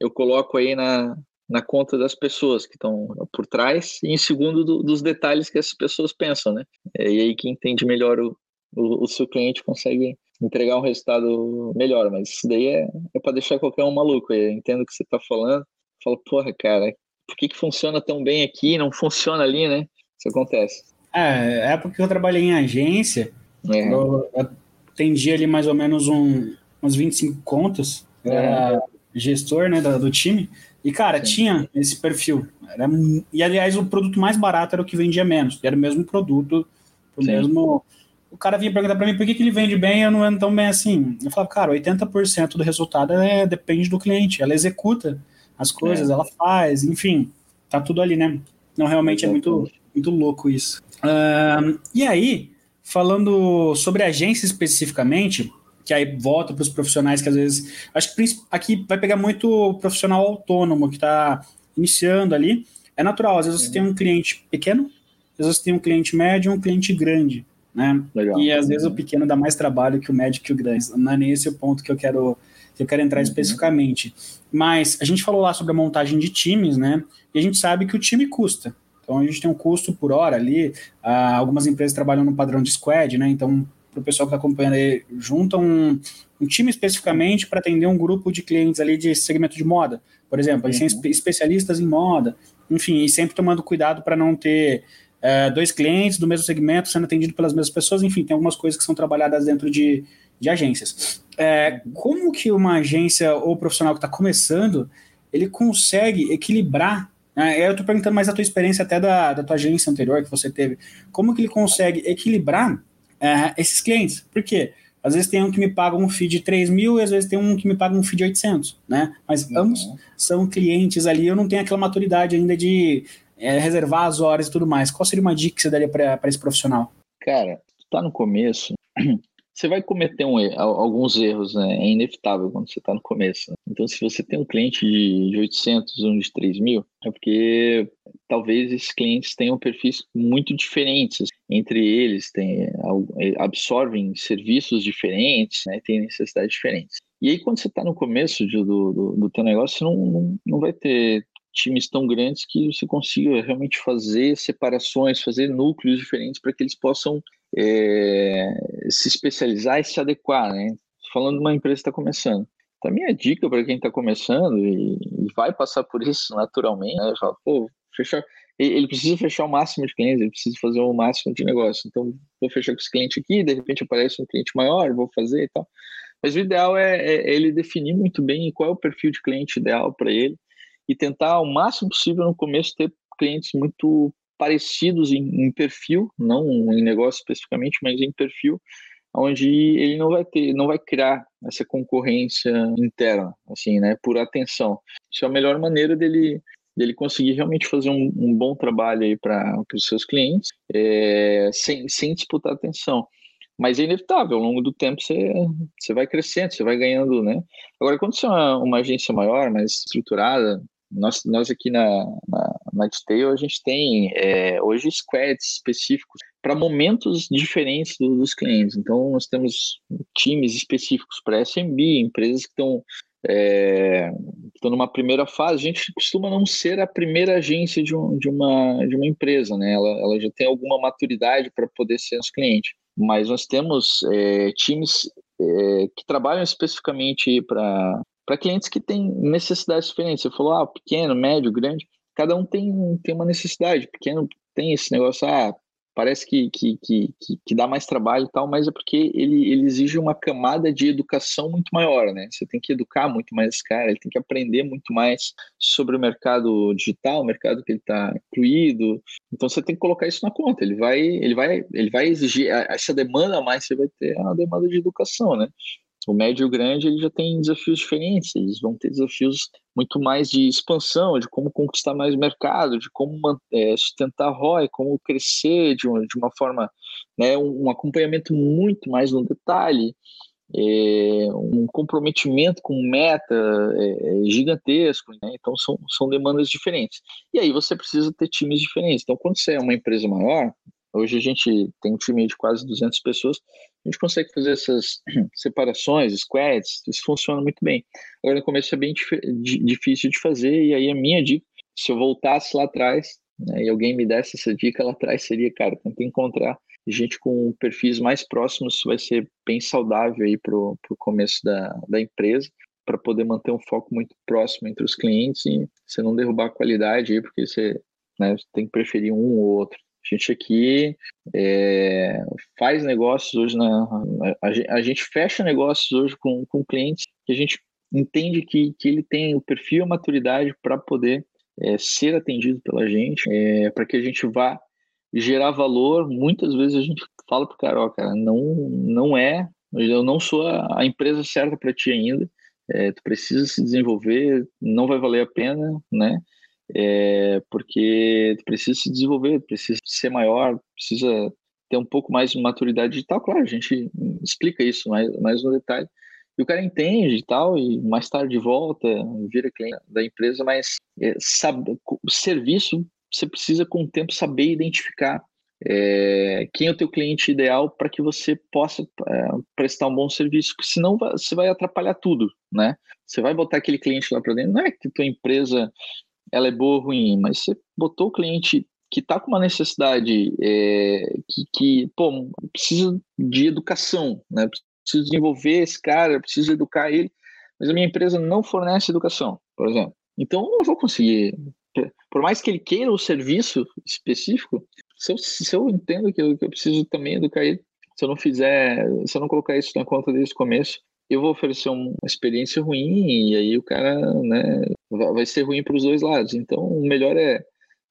S3: eu coloco aí na, na conta das pessoas que estão por trás e em segundo do, dos detalhes que essas pessoas pensam, né? É, e aí quem entende melhor o, o, o, seu cliente consegue entregar um resultado melhor, mas isso daí é, é para deixar qualquer um maluco. Eu entendo o que você está falando. Fala, porra, cara, por que, que funciona tão bem aqui não funciona ali, né? Isso acontece.
S2: É, é porque eu trabalhei em agência, é. eu atendi ali mais ou menos um, uns 25 contas, era gestor né, do, do time, e cara, Sim. tinha esse perfil. Era, e aliás, o produto mais barato era o que vendia menos, era o mesmo produto, o Sim. mesmo. O cara vinha perguntar para mim por que, que ele vende bem e eu não vendo tão bem assim. Eu falava, cara, 80% do resultado é, depende do cliente, ela executa as coisas, é. ela faz, enfim, tá tudo ali, né? Não, realmente é muito, muito louco isso. Uh, e aí, falando sobre agência especificamente, que aí volta para os profissionais que às vezes. Acho que aqui vai pegar muito o profissional autônomo que está iniciando ali. É natural, às vezes você tem um cliente pequeno, às vezes você tem um cliente médio e um cliente grande. Né? Legal. E às vezes o pequeno dá mais trabalho que o médio que o grande. Não é nem esse o ponto que eu quero que eu quero entrar uhum. especificamente. Mas a gente falou lá sobre a montagem de times, né? E a gente sabe que o time custa. Então a gente tem um custo por hora ali. Ah, algumas empresas trabalham no padrão de squad, né? Então, para o pessoal que está acompanhando aí, juntam um, um time especificamente para atender um grupo de clientes ali de segmento de moda. Por exemplo, eles são especialistas em moda, enfim, e sempre tomando cuidado para não ter é, dois clientes do mesmo segmento sendo atendido pelas mesmas pessoas, enfim, tem algumas coisas que são trabalhadas dentro de, de agências. É, como que uma agência ou profissional que está começando, ele consegue equilibrar? Eu estou perguntando mais a tua experiência até da, da tua agência anterior que você teve. Como que ele consegue equilibrar é, esses clientes? Por quê? Às vezes tem um que me paga um fee de 3 mil e às vezes tem um que me paga um fee de 800, né? Mas uhum. ambos são clientes ali, eu não tenho aquela maturidade ainda de é, reservar as horas e tudo mais. Qual seria uma dica que você daria para esse profissional?
S3: Cara, tu tá no começo, você vai cometer um, alguns erros, né? É inevitável quando você está no começo. Né? Então, se você tem um cliente de, de 800, um de 3 mil, é porque talvez esses clientes tenham perfis muito diferentes. Entre eles, tem, absorvem serviços diferentes, né? Tem necessidades diferentes. E aí, quando você está no começo de, do, do, do teu negócio, você não, não, não vai ter times tão grandes que você consiga realmente fazer separações, fazer núcleos diferentes para que eles possam é, se especializar e se adequar, né? Falando de uma empresa que está começando. Então, a minha dica para quem está começando e, e, vai passar por isso naturalmente, né? Pô, fechar. Ele precisa fechar o máximo de clientes, ele precisa fazer o máximo de negócio. Então, vou fechar com esse cliente aqui, de repente aparece um cliente maior, vou fazer e tal. Mas o ideal é, é ele definir muito bem qual é o perfil de cliente ideal para ele e tentar, o máximo possível, no começo, ter clientes muito parecidos em, em, perfil, não em negócio especificamente, mas em perfil, onde ele não vai ter, não vai criar essa concorrência interna, assim, né, por atenção. Isso é a melhor maneira dele dele conseguir realmente fazer um, um bom trabalho aí para os seus clientes, é, sem, sem disputar atenção. Mas é inevitável, ao longo do tempo você, você vai crescendo, você vai ganhando, né? Agora, quando você é uma, uma agência maior, mais estruturada, nós, nós aqui na, na, na Detail, a gente tem é, hoje squads específicos para momentos diferentes do, dos clientes. Então, nós temos times específicos para SMB, empresas que estão É, então, numa primeira fase, a gente costuma não ser a primeira agência de, um, de, uma, de uma empresa, né? Ela, ela já tem alguma maturidade para poder ser nosso cliente. Mas nós temos é, times é, que trabalham especificamente para para clientes que têm necessidades diferentes. Você falou, ah, pequeno, médio, grande. Cada um tem, tem uma necessidade. Pequeno tem esse negócio, ah, parece que, que, que, que, dá mais trabalho e tal, mas é porque ele, ele exige uma camada de educação muito maior, né? Você tem que educar muito mais esse cara, ele tem que aprender muito mais sobre o mercado digital, o mercado que ele está incluído. Então você tem que colocar isso na conta. Ele vai, ele vai, ele vai exigir essa demanda a mais, você vai ter a demanda de educação, né? O médio e o grande ele já tem desafios diferentes, eles vão ter desafios muito mais de expansão, de como conquistar mais mercado, de como é, sustentar ROI, como crescer de uma, de uma forma, né, um, um acompanhamento muito mais no detalhe, é, um comprometimento com meta é, é, gigantesco, né? então são, são demandas diferentes. E aí você precisa ter times diferentes. Então, quando você é uma empresa maior, hoje a gente tem um time de quase 200 pessoas, a gente consegue fazer essas separações, squads, isso funciona muito bem. Agora, no começo é bem difícil de fazer, e aí a minha dica, se eu voltasse lá atrás, né, e alguém me desse essa dica lá atrás, seria, cara, tenta encontrar gente com perfis mais próximos, vai ser bem saudável aí para o começo da, da empresa, para poder manter um foco muito próximo entre os clientes e você não derrubar a qualidade aí, porque você né, tem que preferir um ou outro. A gente aqui é, faz negócios hoje, na, a, a, gente fecha negócios hoje com, com clientes que a gente entende que, que ele tem o perfil e a maturidade para poder é, ser atendido pela gente, é, para que a gente vá gerar valor. Muitas vezes a gente fala para o cara, ó, cara, não, não é, eu não sou a, a empresa certa para ti ainda, é, tu precisa se desenvolver, não vai valer a pena, né? É, porque precisa se desenvolver, precisa ser maior, precisa ter um pouco mais de maturidade digital. Claro, a gente explica isso mais, mais no detalhe. E o cara entende e tal, e mais tarde volta, vira cliente da empresa, mas é, sabe, serviço você precisa com o tempo saber identificar é, quem é o teu cliente ideal para que você possa é, prestar um bom serviço, porque senão você vai atrapalhar tudo, né? Você vai botar aquele cliente lá para dentro, não é que tua empresa ela é boa ou ruim, mas você botou o cliente que está com uma necessidade é, que, que, pô, precisa de educação, né? Preciso desenvolver esse cara, preciso educar ele, mas a minha empresa não fornece educação, por exemplo. Então, eu não vou conseguir. Por mais que ele queira o serviço específico, se eu, se eu entendo que eu, que eu preciso também educar ele, se eu não fizer, se eu não colocar isso na conta desde o começo, eu vou oferecer uma experiência ruim e aí o cara, né, vai ser ruim para os dois lados. Então, o melhor é,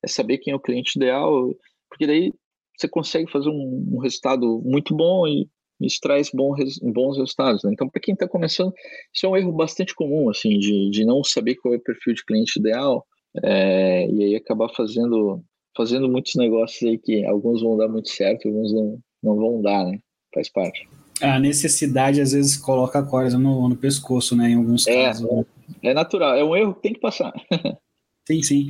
S3: é, saber quem é o cliente ideal, porque daí você consegue fazer um, um resultado muito bom e isso traz bom, bons resultados. Né? Então, para quem está começando, isso é um erro bastante comum, assim, de, de não saber qual é o perfil de cliente ideal é, e aí acabar fazendo, fazendo muitos negócios aí que alguns vão dar muito certo, alguns não, não vão dar, né? Faz parte
S2: a necessidade às vezes coloca a corda no, no pescoço, né? Em alguns
S3: é,
S2: casos.
S3: É natural, é um erro que tem que passar.
S2: sim, sim.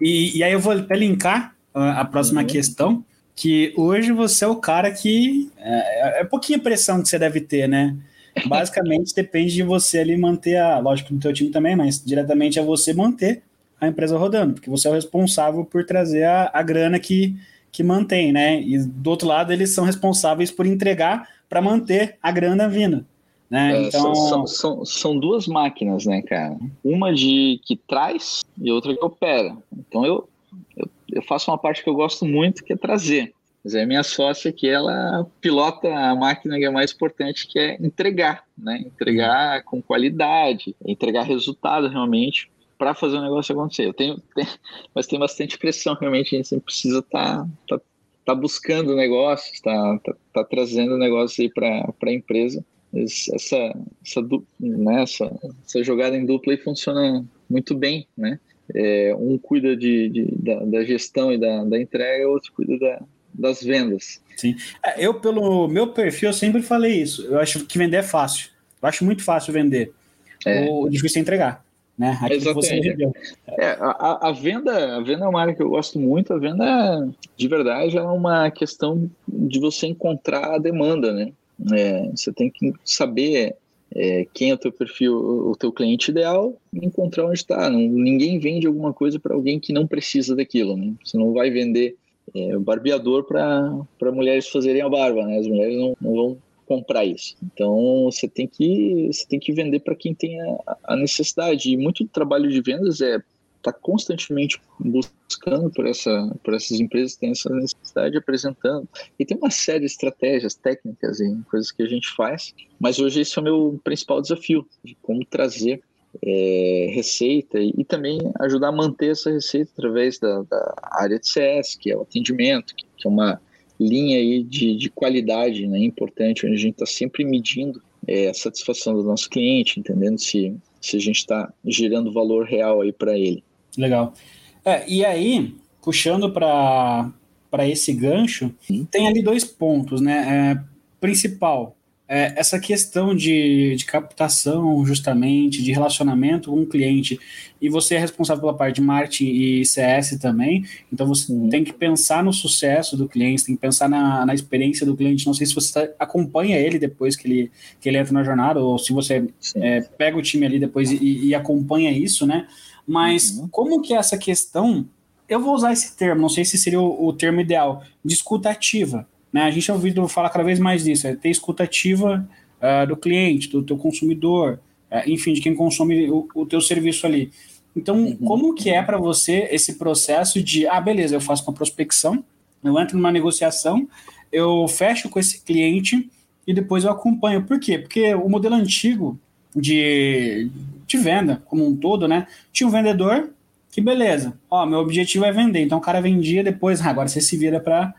S2: E, e aí eu vou até linkar uh, a próxima uhum. questão, que hoje você é o cara que. É, é pouquinha pressão que você deve ter, né? Basicamente depende de você ali manter a. Lógico, no teu time também, mas diretamente é você manter a empresa rodando, porque você é o responsável por trazer a, a grana que, que mantém, né? E do outro lado, eles são responsáveis por entregar para manter a grana vindo. Né?
S3: É, então... São, são, são, duas máquinas, né, cara? Uma de que traz e outra que opera. Então eu, eu, eu faço uma parte que eu gosto muito, que é trazer. Mas é minha sócia que ela pilota a máquina que é mais importante, que é entregar, né? Entregar com qualidade, entregar resultado realmente para fazer o negócio acontecer. Eu tenho, tenho, mas tem bastante pressão realmente, a gente sempre precisa estar tá, tá tá buscando negócios, tá, tá, tá trazendo negócios aí para a empresa. Essa, essa, né, essa, essa jogada em dupla aí funciona muito bem, né? É, um cuida de, de da, da, gestão e da, da entrega, o outro cuida da, das vendas.
S2: Sim. É, eu, pelo meu perfil, eu sempre falei isso. Eu acho que vender é fácil. Eu acho muito fácil vender. É. O difícil é entregar né?
S3: Exatamente. É, a, a, venda, a venda é uma área que eu gosto muito. A venda, de verdade, é uma questão de você encontrar a demanda, né? É, você tem que saber é, quem é o teu perfil, o teu cliente ideal, encontrar onde está. Ninguém vende alguma coisa para alguém que não precisa daquilo. Né? Você não vai vender é, barbeador para mulheres fazerem a barba, né? As mulheres não, não vão comprar isso. Então você tem que você tem que vender para quem tem a, a, necessidade. E muito trabalho de vendas é tá constantemente buscando por essa por essas empresas que têm essa necessidade apresentando. E tem uma série de estratégias técnicas e coisas que a gente faz. Mas hoje esse é o meu principal desafio de como trazer é, receita e, e, também ajudar a manter essa receita através da, da área de CS, que é o atendimento, que, que é uma linha aí de, de qualidade né, importante, onde a gente está sempre medindo é, a satisfação do nosso cliente, entendendo se, se a gente está gerando valor real aí para ele.
S2: Legal. É, e aí, puxando para esse gancho, hum. tem ali dois pontos, né? É, principal, é, essa questão de, de captação, justamente, de relacionamento com o cliente, e você é responsável pela parte de marketing e CS também, então você uhum. tem que pensar no sucesso do cliente, tem que pensar na, na experiência do cliente. Não sei se você tá, acompanha ele depois que ele, que ele entra na jornada, ou se você é, pega o time ali depois e, e acompanha isso, né? Mas uhum. como que é essa questão eu vou usar esse termo, não sei se seria o, o termo ideal, de escuta ativa. Né? A gente tem ouvido falar cada vez mais disso, é ter escuta ativa uh, do cliente, do teu consumidor, uh, enfim, de quem consome o, o teu serviço ali. Então, uhum. como que é para você esse processo de, ah, beleza, eu faço uma prospecção, eu entro numa negociação, eu fecho com esse cliente e depois eu acompanho. Por quê? Porque o modelo antigo de, de venda, como um todo, né? Tinha um vendedor que, beleza, ó, meu objetivo é vender. Então o cara vendia depois, ah, agora você se vira para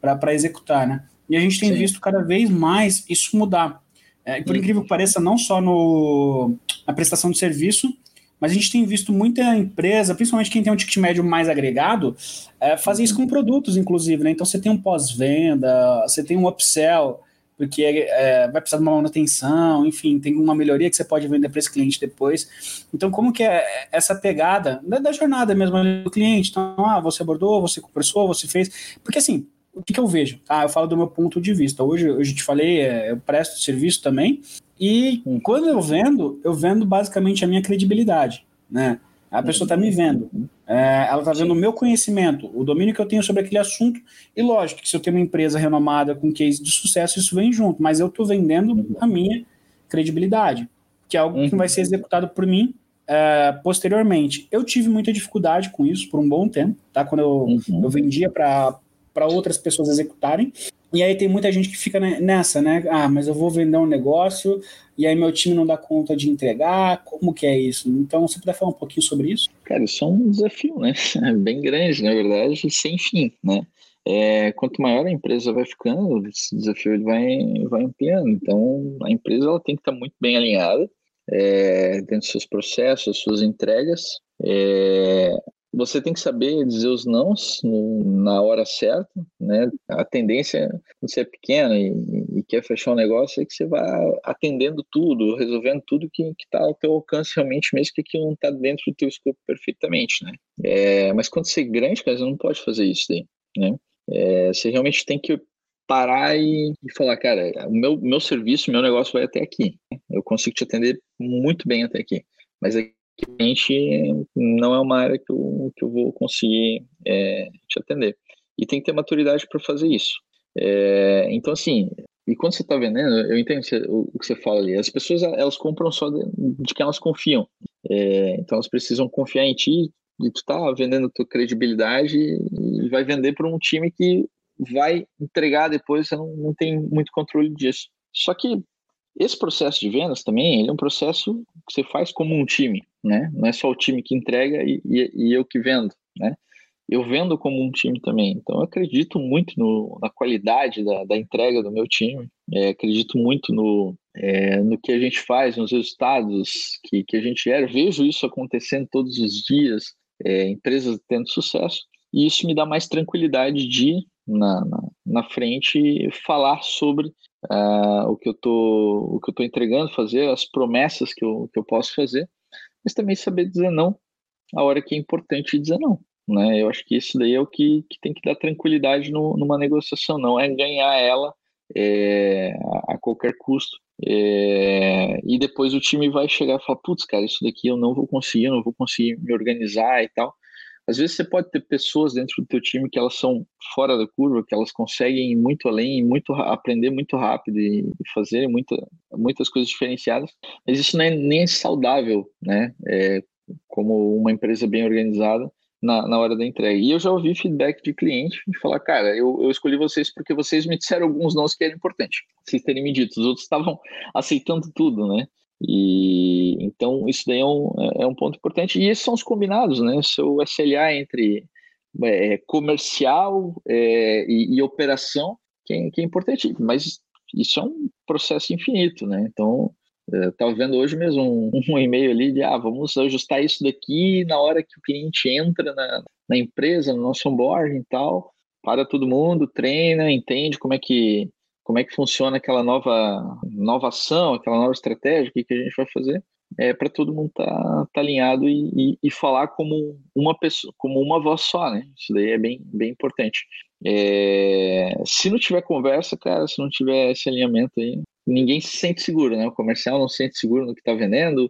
S2: para executar, né? E a gente tem Sim. visto cada vez mais isso mudar. É, por incrível que pareça, não só no, na prestação de serviço, mas a gente tem visto muita empresa, principalmente quem tem um ticket médio mais agregado, é, fazer isso com produtos, inclusive. Né? Então você tem um pós-venda, você tem um upsell, porque é, vai precisar de uma manutenção, enfim, tem uma melhoria que você pode vender para esse cliente depois. Então, como que é essa pegada da, da jornada mesmo do cliente? Então, ah, você abordou, você conversou, você fez. Porque assim, o que, que, eu vejo? Tá? Eu falo do meu ponto de vista. Hoje, hoje eu te falei, é, eu presto serviço também, e hum. quando eu vendo, eu vendo basicamente a minha credibilidade, né? A pessoa está me vendo, é, ela está vendo o meu conhecimento, o domínio que eu tenho sobre aquele assunto, e lógico que se eu tenho uma empresa renomada com case de sucesso, isso vem junto, mas eu estou vendendo a minha credibilidade, que é algo que vai ser executado por mim é, posteriormente. Eu tive muita dificuldade com isso por um bom tempo, tá? Quando eu, uhum. eu vendia para para outras pessoas executarem. E aí tem muita gente que fica nessa, né? Ah, mas eu vou vender um negócio e aí meu time não dá conta de entregar. Como que é isso? Então, você puder falar um pouquinho sobre isso?
S3: Cara, isso é um desafio, né? É bem grande, na verdade, sem fim, né? É, quanto maior a empresa vai ficando, esse desafio ele vai, vai ampliando. Então, a empresa ela tem que estar muito bem alinhada é, dentro dos seus processos, suas entregas. É, você tem que saber dizer os nãos na hora certa, né? A tendência, quando você é pequeno e, e, quer fechar um negócio, é que você vá atendendo tudo, resolvendo tudo que está ao teu alcance realmente, mesmo que aquilo não está dentro do teu escopo perfeitamente, né? É, mas quando você é grande, cara, você não pode fazer isso daí, né? É, você realmente tem que parar e, e, falar, cara, o meu, meu serviço, meu negócio vai até aqui. Eu consigo te atender muito bem até aqui. Mas realmente não é uma área que eu, que eu vou conseguir é, te atender. E tem que ter maturidade para fazer isso. É, então, assim, e quando você está vendendo, eu entendo o, que você fala ali. As pessoas, elas compram só de, de quem elas confiam. É, então, elas precisam confiar em ti, e tu tá vendendo tua credibilidade e vai vender para um time que vai entregar depois, você não, não tem muito controle disso. Só que esse processo de vendas também é um processo que você faz como um time, né? Não é só o time que entrega e, e, e eu que vendo, né? Eu vendo como um time também. Então, eu acredito muito no, na qualidade da, da entrega do meu time. É, acredito muito no, é, no que a gente faz, nos resultados que, que a gente gera. Vejo isso acontecendo todos os dias, é, empresas tendo sucesso. E isso me dá mais tranquilidade de, na, na, na frente, falar sobre uh, o que eu tô o que eu tô entregando, fazer as promessas que eu, que eu posso fazer, mas também saber dizer não a hora que é importante dizer não. Né? Eu acho que isso daí é o que, que tem que dar tranquilidade no, numa negociação, não é ganhar ela é, a, qualquer custo. É, e depois o time vai chegar e falar, putz, cara, isso daqui eu não vou conseguir, eu não vou conseguir me organizar e tal. Às vezes você pode ter pessoas dentro do teu time que elas são fora da curva, que elas conseguem ir muito além, muito aprender muito rápido e fazer muita, muitas coisas diferenciadas. Mas isso não é nem saudável, né? É, como uma empresa bem organizada na, na hora da entrega. E eu já ouvi feedback de cliente de falar, cara, eu, eu escolhi vocês porque vocês me disseram alguns nãos que era importante. Vocês terem me dito, os outros estavam aceitando tudo, né? E então isso daí é um, é um ponto importante. E esses são os combinados, né? Seu SLA entre é, comercial é, e, e, operação, que é, que é, importante. Mas isso é um processo infinito, né? Então, estava vendo hoje mesmo um, um, e-mail ali de ah, vamos ajustar isso daqui na hora que o cliente entra na, na empresa, no nosso onboarding e tal. Para todo mundo, treina, entende como é que como é que funciona aquela nova inovação, aquela nova estratégia, o que, que a gente vai fazer, é para todo mundo estar tá, tá alinhado e, e, e, falar como uma pessoa, como uma voz só, né? Isso daí é bem, bem importante. É, se não tiver conversa, cara, se não tiver esse alinhamento aí, ninguém se sente seguro, né? O comercial não se sente seguro no que está vendendo,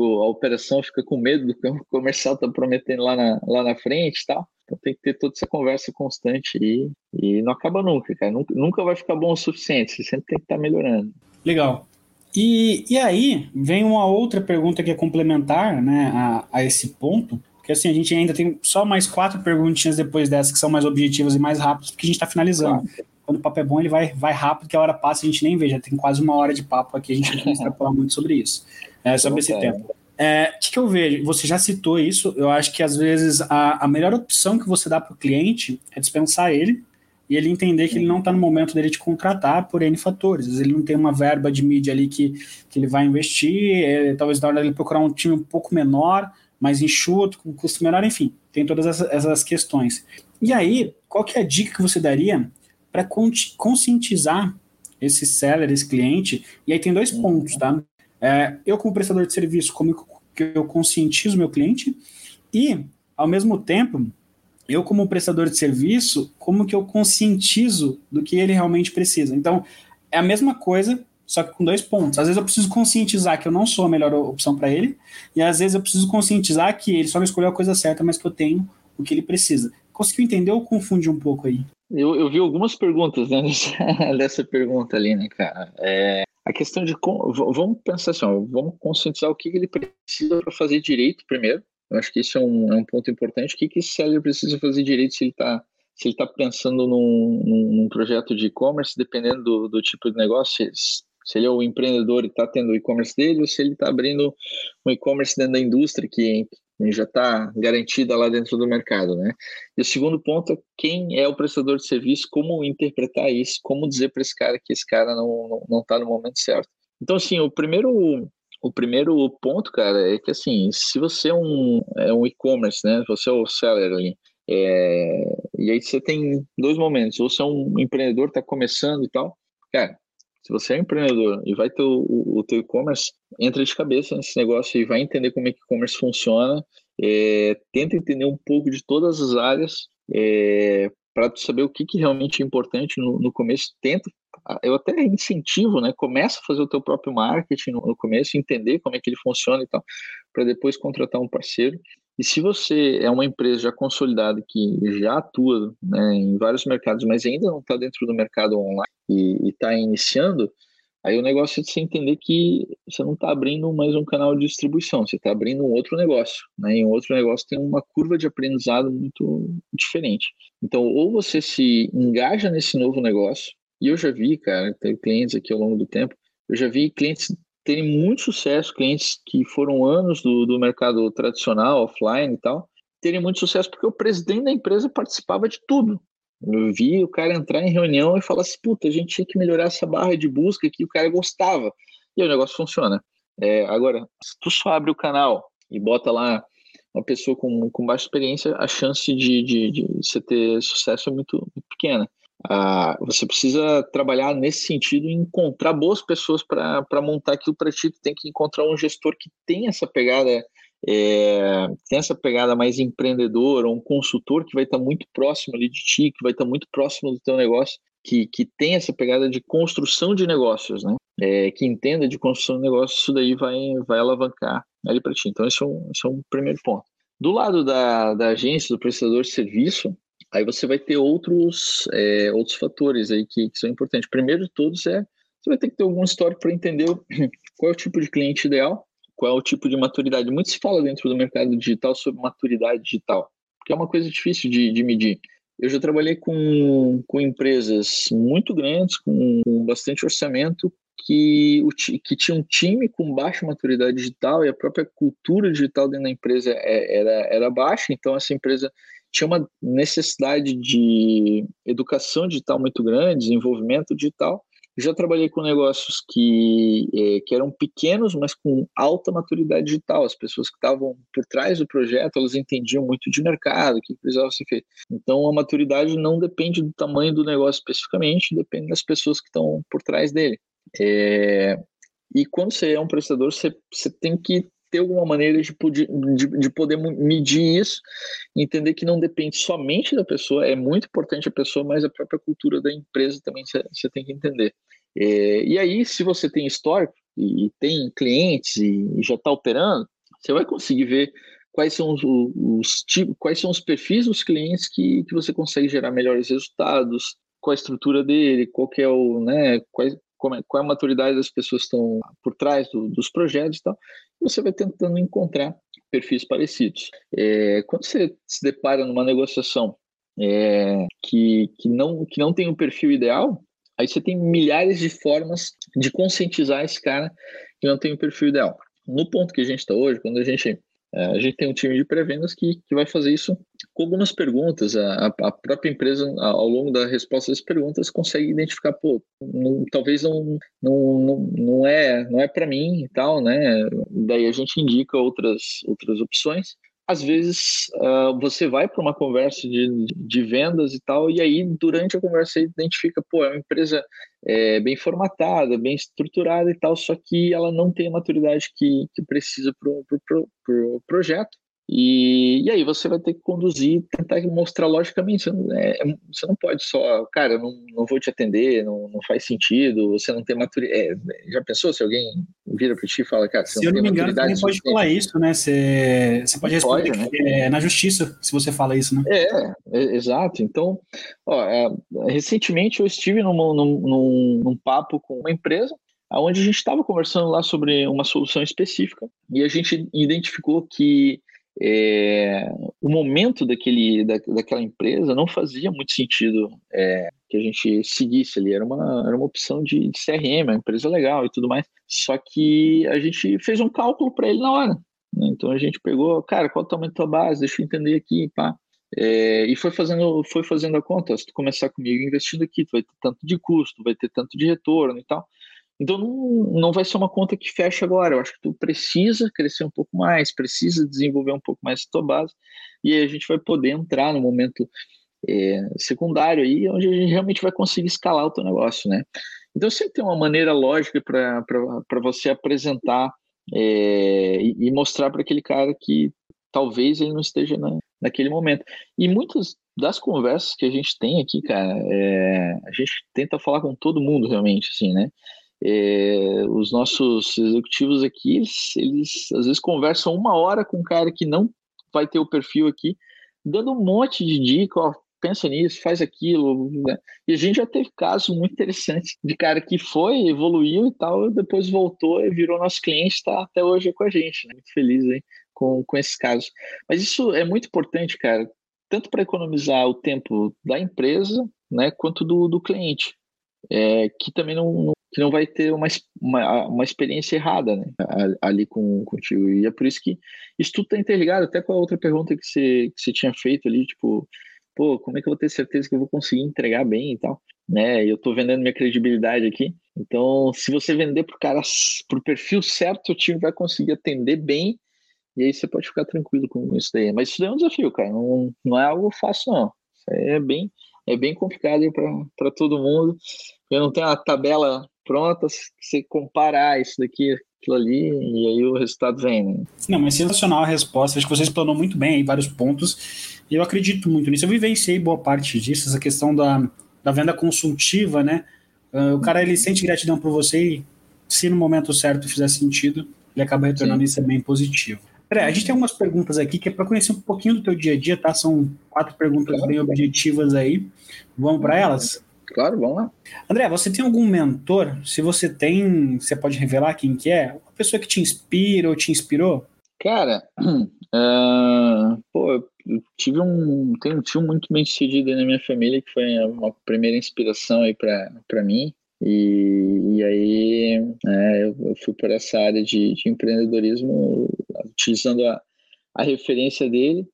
S3: a operação fica com medo do que o comercial está prometendo lá na, lá na frente e tal. Então tem que ter toda essa conversa constante e, e não acaba nunca, cara. Nunca, nunca vai ficar bom o suficiente, você sempre tem que estar tá melhorando.
S2: Legal. E, e aí vem uma outra pergunta que é complementar né, a, a esse ponto, porque assim, a gente ainda tem só mais quatro perguntinhas depois dessas que são mais objetivas e mais rápidas, porque a gente está finalizando. Claro. Quando o papo é bom, ele vai, vai rápido, que a hora passa e a gente nem vê, já tem quase uma hora de papo aqui, a gente não falar muito sobre isso, é, sobre esse tempo. É, o que, que, eu vejo? Você já citou isso. Eu acho que às vezes a, a melhor opção que você dá para o cliente é dispensar ele e ele entender que ele não está no momento dele te contratar por N fatores. Às vezes ele não tem uma verba de mídia ali que, que ele vai investir, é, talvez na hora dele procurar um time um pouco menor, mais enxuto, com custo menor, enfim, tem todas essas, essas questões. E aí, qual que é a dica que você daria para conscientizar esse seller, esse cliente? E aí tem dois pontos, tá? É, eu, como prestador de serviço, como que eu conscientizo meu cliente e, ao mesmo tempo, eu, como prestador de serviço, como que eu conscientizo do que ele realmente precisa. Então, é a mesma coisa, só que com dois pontos. Às vezes eu preciso conscientizar que eu não sou a melhor opção para ele, e às vezes eu preciso conscientizar que ele só não escolheu a coisa certa, mas que eu tenho o que ele precisa. Conseguiu entender ou confunde um pouco aí?
S3: Eu, eu vi algumas perguntas né, dessa pergunta ali, né, cara? É, a questão de. Vamos pensar assim, ó, vamos conscientizar o que ele precisa para fazer direito primeiro. Eu acho que isso é um, é um ponto importante. O que, que esse seller precisa fazer direito se ele está se ele está pensando num, num, projeto de e-commerce, dependendo do, do, tipo de negócio, se, se ele é o empreendedor e está tendo o e-commerce dele, ou se ele está abrindo um e-commerce dentro da indústria que, já está garantida lá dentro do mercado, né? E o segundo ponto é quem é o prestador de serviço, como interpretar isso, como dizer para esse cara que esse cara não não está no momento certo. Então, assim, o primeiro o primeiro ponto, cara, é que assim, se você é um, é um e-commerce, né? Você é o seller ali. É, e aí você tem dois momentos. Ou você é um empreendedor, está começando e tal. Cara, se você é empreendedor e vai ter o, o, teu e-commerce, entra de cabeça nesse negócio e vai entender como é que o e-commerce funciona, é, tenta entender um pouco de todas as áreas é, para saber o que, que realmente é importante no, no, começo. Tenta, eu até incentivo, né? Começa a fazer o teu próprio marketing no, no começo, entender como é que ele funciona e tal, para depois contratar um parceiro. E se você é uma empresa já consolidada que já atua né, em vários mercados, mas ainda não está dentro do mercado online e está iniciando, aí o negócio é de você entender que você não está abrindo mais um canal de distribuição, você está abrindo um outro negócio. Né, e um outro negócio tem uma curva de aprendizado muito diferente. Então, ou você se engaja nesse novo negócio, e eu já vi, cara, tem clientes aqui ao longo do tempo, eu já vi clientes terem muito sucesso, clientes que foram anos do, do mercado tradicional, offline e tal, terem muito sucesso porque o presidente da empresa participava de tudo. Eu vi o cara entrar em reunião e falar assim, puta, a gente tinha que melhorar essa barra de busca que o cara gostava. E o negócio funciona. É, agora, se tu só abre o canal e bota lá uma pessoa com, com baixa experiência, a chance de, de, de você ter sucesso é muito, muito pequena. Ah, você precisa trabalhar nesse sentido e encontrar boas pessoas para montar aquilo para ti. Tem que encontrar um gestor que tem essa pegada, é, tem essa pegada mais empreendedora, um consultor que vai estar muito próximo ali de ti, que vai estar muito próximo do teu negócio, que, que tem essa pegada de construção de negócios, né? É, que entenda de construção de negócios, isso daí vai, vai alavancar ali para ti. Então, esse é, um, esse é um primeiro ponto. Do lado da, da agência, do prestador de serviço, aí você vai ter outros, é, outros fatores aí que, que, são importantes. Primeiro de todos é, você vai ter que ter algum histórico para entender qual é o tipo de cliente ideal, qual é o tipo de maturidade. Muito se fala dentro do mercado digital sobre maturidade digital, porque é uma coisa difícil de, de medir. Eu já trabalhei com, com empresas muito grandes, com bastante orçamento, que, que tinha um time com baixa maturidade digital e a própria cultura digital dentro da empresa é, era, era baixa, então essa empresa tinha uma necessidade de educação digital muito grande, desenvolvimento digital, já trabalhei com negócios que, é, que eram pequenos, mas com alta maturidade digital. As pessoas que estavam por trás do projeto, elas entendiam muito de mercado, o que precisava ser feito. Então, a maturidade não depende do tamanho do negócio especificamente, depende das pessoas que estão por trás dele. É, e quando você é um prestador, você, você tem que ter alguma maneira de, de, de, poder medir isso, entender que não depende somente da pessoa, é muito importante a pessoa, mas a própria cultura da empresa também você, tem que entender. É, e aí, se você tem histórico e tem clientes e, e já está operando, você vai conseguir ver quais são os, os tipos, quais são os perfis dos clientes que, que você consegue gerar melhores resultados, qual a estrutura dele, qual é o, né, quais, é, qual é a maturidade das pessoas que estão por trás do, dos projetos e tal, você vai tentando encontrar perfis parecidos. É, quando você se depara numa negociação é, que, que, não, que não tem o um perfil ideal, aí você tem milhares de formas de conscientizar esse cara que não tem o um perfil ideal. No ponto que a gente está hoje, quando a gente a gente tem um time de pré-vendas que, que vai fazer isso com algumas perguntas. A, a própria empresa, ao longo da resposta das perguntas, consegue identificar, pô, não, talvez não, não, não, não é, não é para mim e tal, né? Daí a gente indica outras, outras opções às vezes uh, você vai para uma conversa de, de vendas e tal, e aí durante a conversa você identifica, pô, é uma empresa é, bem formatada, bem estruturada e tal, só que ela não tem a maturidade que, que precisa para o pro, pro, pro projeto. E, e aí você vai ter que conduzir, tentar mostrar logicamente. Você não, é, é, você não pode só, cara, não, não vou te atender, não, não faz sentido, você não tem maturidade. É, já pensou se alguém vira para ti e fala, cara, você
S2: se
S3: não
S2: tem
S3: não
S2: maturidade? Você pode falar isso, né? Você, você pode responder pode, né? é na justiça se você fala isso, né?
S3: É, é exato. Então, ó, é, recentemente eu estive num, num, num, num papo com uma empresa onde a gente estava conversando lá sobre uma solução específica e a gente identificou que é, o momento daquele, da, daquela empresa não fazia muito sentido é, que a gente seguisse ali. Era uma, era uma opção de, de CRM, uma empresa legal e tudo mais. Só que a gente fez um cálculo para ele na hora. Né? Então a gente pegou, cara, qual o tamanho da tua base? Deixa eu entender aqui, pá. É, e foi fazendo, foi fazendo a conta. Se tu começar comigo investindo aqui, tu vai ter tanto de custo, vai ter tanto de retorno e tal. Então não, não vai ser uma conta que fecha agora. Eu acho que tu precisa crescer um pouco mais, precisa desenvolver um pouco mais a tua base, e aí a gente vai poder entrar no momento é, secundário aí, onde a gente realmente vai conseguir escalar o teu negócio, né? Então sempre tem uma maneira lógica para você apresentar é, e, mostrar para aquele cara que talvez ele não esteja na, naquele momento. E muitas das conversas que a gente tem aqui, cara, é, a gente tenta falar com todo mundo realmente, assim, né? É, os nossos executivos aqui, eles, eles, às vezes conversam uma hora com um cara que não vai ter o perfil aqui, dando um monte de dica, ó, pensa nisso, faz aquilo, né? E a gente já teve casos muito interessantes de cara que foi, evoluiu e tal, depois voltou e virou nosso cliente, está até hoje com a gente, né? Muito feliz aí com, com esses casos. Mas isso é muito importante, cara, tanto para economizar o tempo da empresa, né, quanto do, do cliente, é, que também não que não vai ter uma, uma, uma experiência errada né, ali com contigo. E é por isso que isso tudo está interligado, até com a outra pergunta que você, que você tinha feito ali, tipo, pô, como é que eu vou ter certeza que eu vou conseguir entregar bem e tal? Né? Eu estou vendendo minha credibilidade aqui. Então, se você vender para o cara, para o perfil certo, o time vai conseguir atender bem. E aí você pode ficar tranquilo com isso daí. Mas isso daí é um desafio, cara. Não, não é algo fácil, não. Isso é bem, é bem complicado para todo mundo. Eu não tenho uma tabela prontas, você comparar isso daqui, aquilo ali, e aí o resultado vem. Né?
S2: Não, mas sensacional a resposta. Acho que você explanou muito bem aí vários pontos. E eu acredito muito nisso. Eu vivenciei boa parte disso, essa questão da, da venda consultiva, né? Uh, o cara ele sente gratidão por você e se no momento certo fizer sentido, ele acaba retornando Sim. isso é bem positivo. André, a gente tem algumas perguntas aqui que é para conhecer um pouquinho do teu dia a dia, tá? São quatro perguntas bem objetivas aí. Vamos para elas?
S3: Claro, vamos lá.
S2: André, você tem algum mentor? Se você tem, você pode revelar quem que é? Uma pessoa que te inspira ou te inspirou?
S3: Cara, uh, pô, eu tive um, tenho um tio muito bem sucedido na minha família que foi uma primeira inspiração aí para mim. E, e aí é, eu, eu, fui por essa área de, de empreendedorismo utilizando a, a referência dele.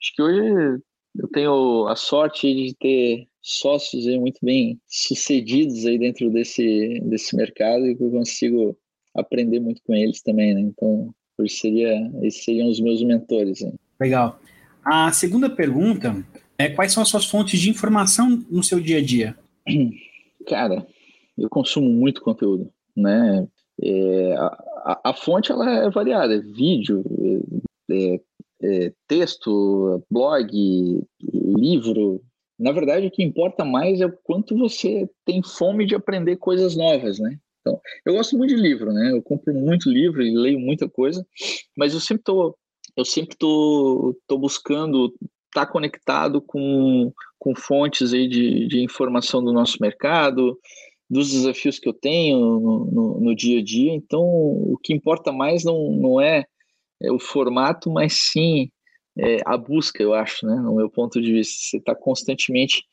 S3: Acho que hoje eu tenho a sorte de ter sócios aí muito bem sucedidos aí dentro desse, desse mercado e que eu consigo aprender muito com eles também, né? Então, seria, esses seriam os meus mentores. Hein?
S2: Legal. A segunda pergunta é quais são as suas fontes de informação no seu dia a dia?
S3: Cara, eu consumo muito conteúdo, né? É, a, a, fonte ela é variada, é vídeo, é, é, texto, blog, livro. Na verdade, o que importa mais é o quanto você tem fome de aprender coisas novas, né? Então, eu gosto muito de livro, né? Eu compro muito livro e leio muita coisa, mas eu sempre tô, eu sempre tô, tô buscando estar tá conectado com, com fontes aí de, de informação do nosso mercado, dos desafios que eu tenho no, no, no, dia a dia. Então, o que importa mais não, não é, é o formato, mas sim é, a busca, eu acho, né? No meu ponto de vista, você está constantemente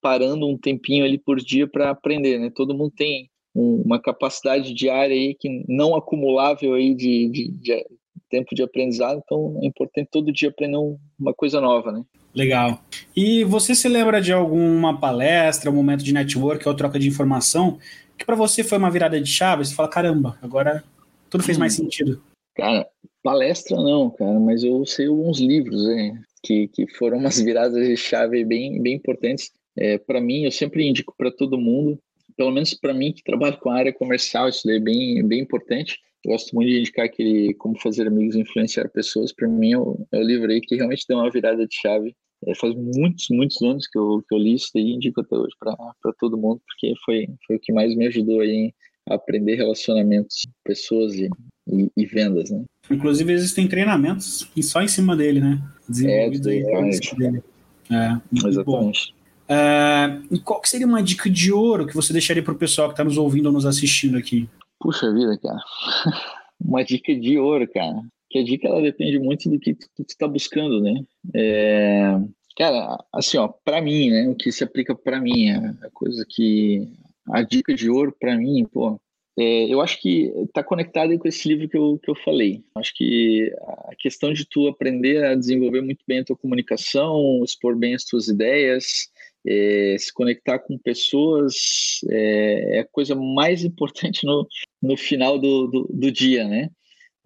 S3: parando um tempinho ali por dia para aprender, né? Todo mundo tem um, uma capacidade diária aí que não acumulável aí de, de, de tempo de aprendizado, então é importante todo dia aprender uma coisa nova, né?
S2: Legal. E você se lembra de alguma palestra, um momento de network ou troca de informação que para você foi uma virada de chave? Você fala, caramba, agora tudo fez mais hum. sentido.
S3: Cara, palestra não, cara, mas eu sei alguns livros né, que, que foram umas viradas de chave bem, bem importantes. É, para mim, eu sempre indico para todo mundo, pelo menos para mim que trabalho com a área comercial, isso daí é bem, bem importante. Eu gosto muito de indicar aquele Como Fazer Amigos e Influenciar Pessoas. Para mim, é o, é livro aí que realmente deu uma virada de chave é, faz muitos, muitos anos que eu, que eu li isso e indico até hoje para todo mundo, porque foi, foi o que mais me ajudou aí aprender relacionamentos, pessoas e, e, e, vendas, né?
S2: Inclusive existem treinamentos só em cima dele, né?
S3: Desenvolvido é, aí dele. É, Exatamente.
S2: É, e qual que seria uma dica de ouro que você deixaria para o pessoal que está nos ouvindo ou nos assistindo aqui?
S3: Puxa vida, cara. uma dica de ouro, cara que a dica ela depende muito do que tu, tu tá buscando, né? É, cara, assim, ó, para mim, né, o que se aplica para mim, a, coisa que a dica de ouro para mim, pô, é, eu acho que está conectado com esse livro que eu, que eu falei. Acho que a questão de tu aprender a desenvolver muito bem a tua comunicação, expor bem as tuas ideias, é, se conectar com pessoas é, é, a coisa mais importante no, no final do, do, do dia, né?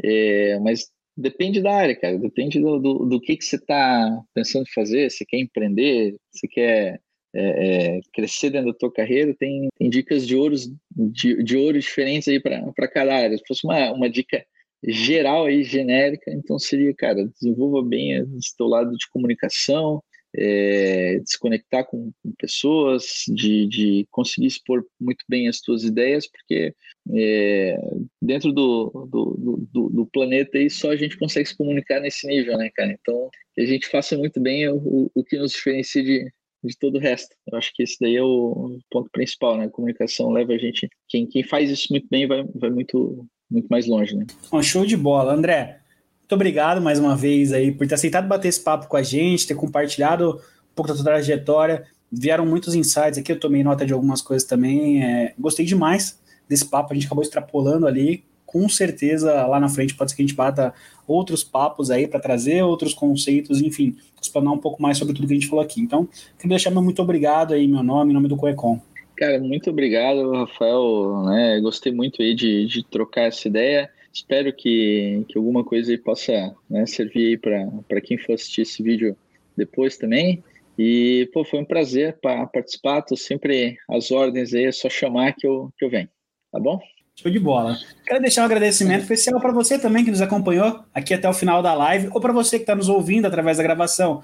S3: É, mas Depende da área, cara. Depende do, do, do que, que você está pensando em fazer. Se quer empreender, se quer é, é, crescer dentro da tua carreira, tem, tem dicas de ouro, de, de ouro diferentes aí para cada área. Se fosse uma, uma dica geral aí, genérica, então seria, cara, desenvolva bem esse teu lado de comunicação, é, desconectar com, com pessoas, de, de, conseguir expor muito bem as tuas ideias, porque é, dentro do, do, do, do, planeta aí só a gente consegue se comunicar nesse nível, né, cara? Então, que a gente faça muito bem o, o que nos diferencia de, de todo o resto. Eu acho que esse daí é o ponto principal, né? A comunicação leva a gente. Quem, quem faz isso muito bem vai, vai muito, muito mais longe, né?
S2: Um show de bola. André, muito obrigado mais uma vez aí por ter aceitado bater esse papo com a gente, ter compartilhado um pouco da sua trajetória. Vieram muitos insights aqui, eu tomei nota de algumas coisas também. É, gostei demais desse papo, a gente acabou extrapolando ali. Com certeza lá na frente pode ser que a gente bata outros papos aí para trazer outros conceitos, enfim, explanar um pouco mais sobre tudo que a gente falou aqui. Então, queria deixar meu muito obrigado aí, meu nome, em nome do Coecom.
S3: Cara, muito obrigado, Rafael. Né? Gostei muito aí de, de trocar essa ideia. Espero que, que alguma coisa aí possa né, servir para quem for assistir esse vídeo depois também. E, pô, foi um prazer participar. Tô sempre às ordens aí, é só chamar que eu, que eu venho. Tá bom?
S2: Show de bola. Quero deixar um agradecimento especial para você também que nos acompanhou aqui até o final da live, ou para você que está nos ouvindo através da gravação,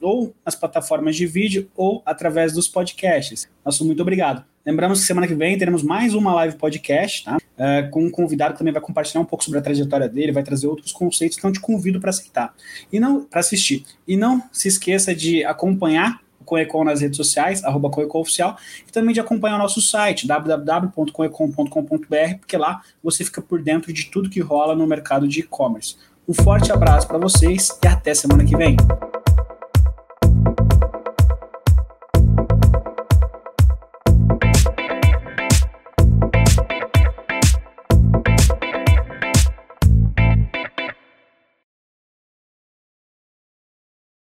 S2: ou nas plataformas de vídeo, ou através dos podcasts. Nosso muito obrigado. Lembramos que semana que vem teremos mais uma live podcast, tá? Uh, com um convidado que também vai compartilhar um pouco sobre a trajetória dele, vai trazer outros conceitos, então te convido para aceitar e não para assistir. E não se esqueça de acompanhar Coecom nas redes sociais, arroba Oficial, e também de acompanhar o nosso site, www.coecom.com.br, porque lá você fica por dentro de tudo que rola no mercado de e-commerce. Um forte abraço para vocês e até semana que vem.